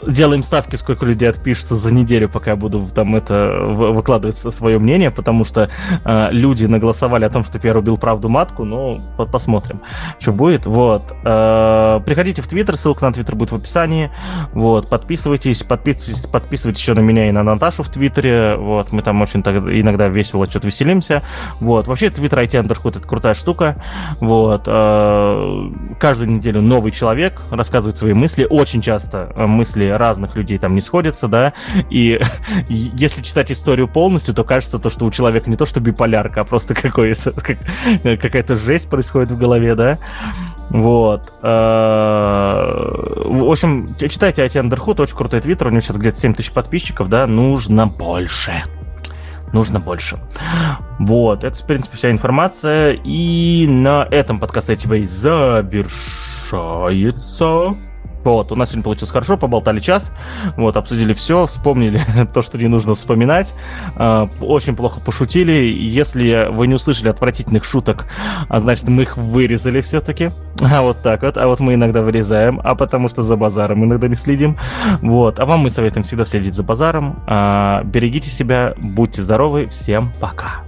делаем ставки, сколько людей отпишется за неделю, пока я буду там это выкладывать свое мнение, потому что э, люди наголосовали о том, что я рубил правду матку, но по посмотрим, что будет. Вот. Э, приходите в Твиттер, ссылка на Твиттер будет в описании. Вот, подписывайтесь, подписывайтесь, подписывайтесь еще на меня и на Наташу в Твиттере. Вот, мы там очень так, иногда весело что-то веселимся. Вот, вообще Твиттер IT Underhood это крутая штука. Вот. Э, каждую неделю новый человек рассказывает свои мысли. Очень часто э, мысли разных людей там не сходятся, да. И если читать историю полностью, то кажется то, что у человека не то что биполярка, а просто какой-то, какая-то жесть происходит в голове, да. Вот. Э, в общем, читайте IT Underhood, очень крутой твиттер, у него сейчас где-то 7 тысяч подписчиков, да, нужно больше нужно больше. Вот, это, в принципе, вся информация. И на этом подкаст ATV завершается. Вот, у нас сегодня получилось хорошо, поболтали час, вот, обсудили все, вспомнили то, что не нужно вспоминать, а, очень плохо пошутили, если вы не услышали отвратительных шуток, а значит, мы их вырезали все-таки, а вот так вот, а вот мы иногда вырезаем, а потому что за базаром иногда не следим, вот, а вам мы советуем всегда следить за базаром, а, берегите себя, будьте здоровы, всем пока.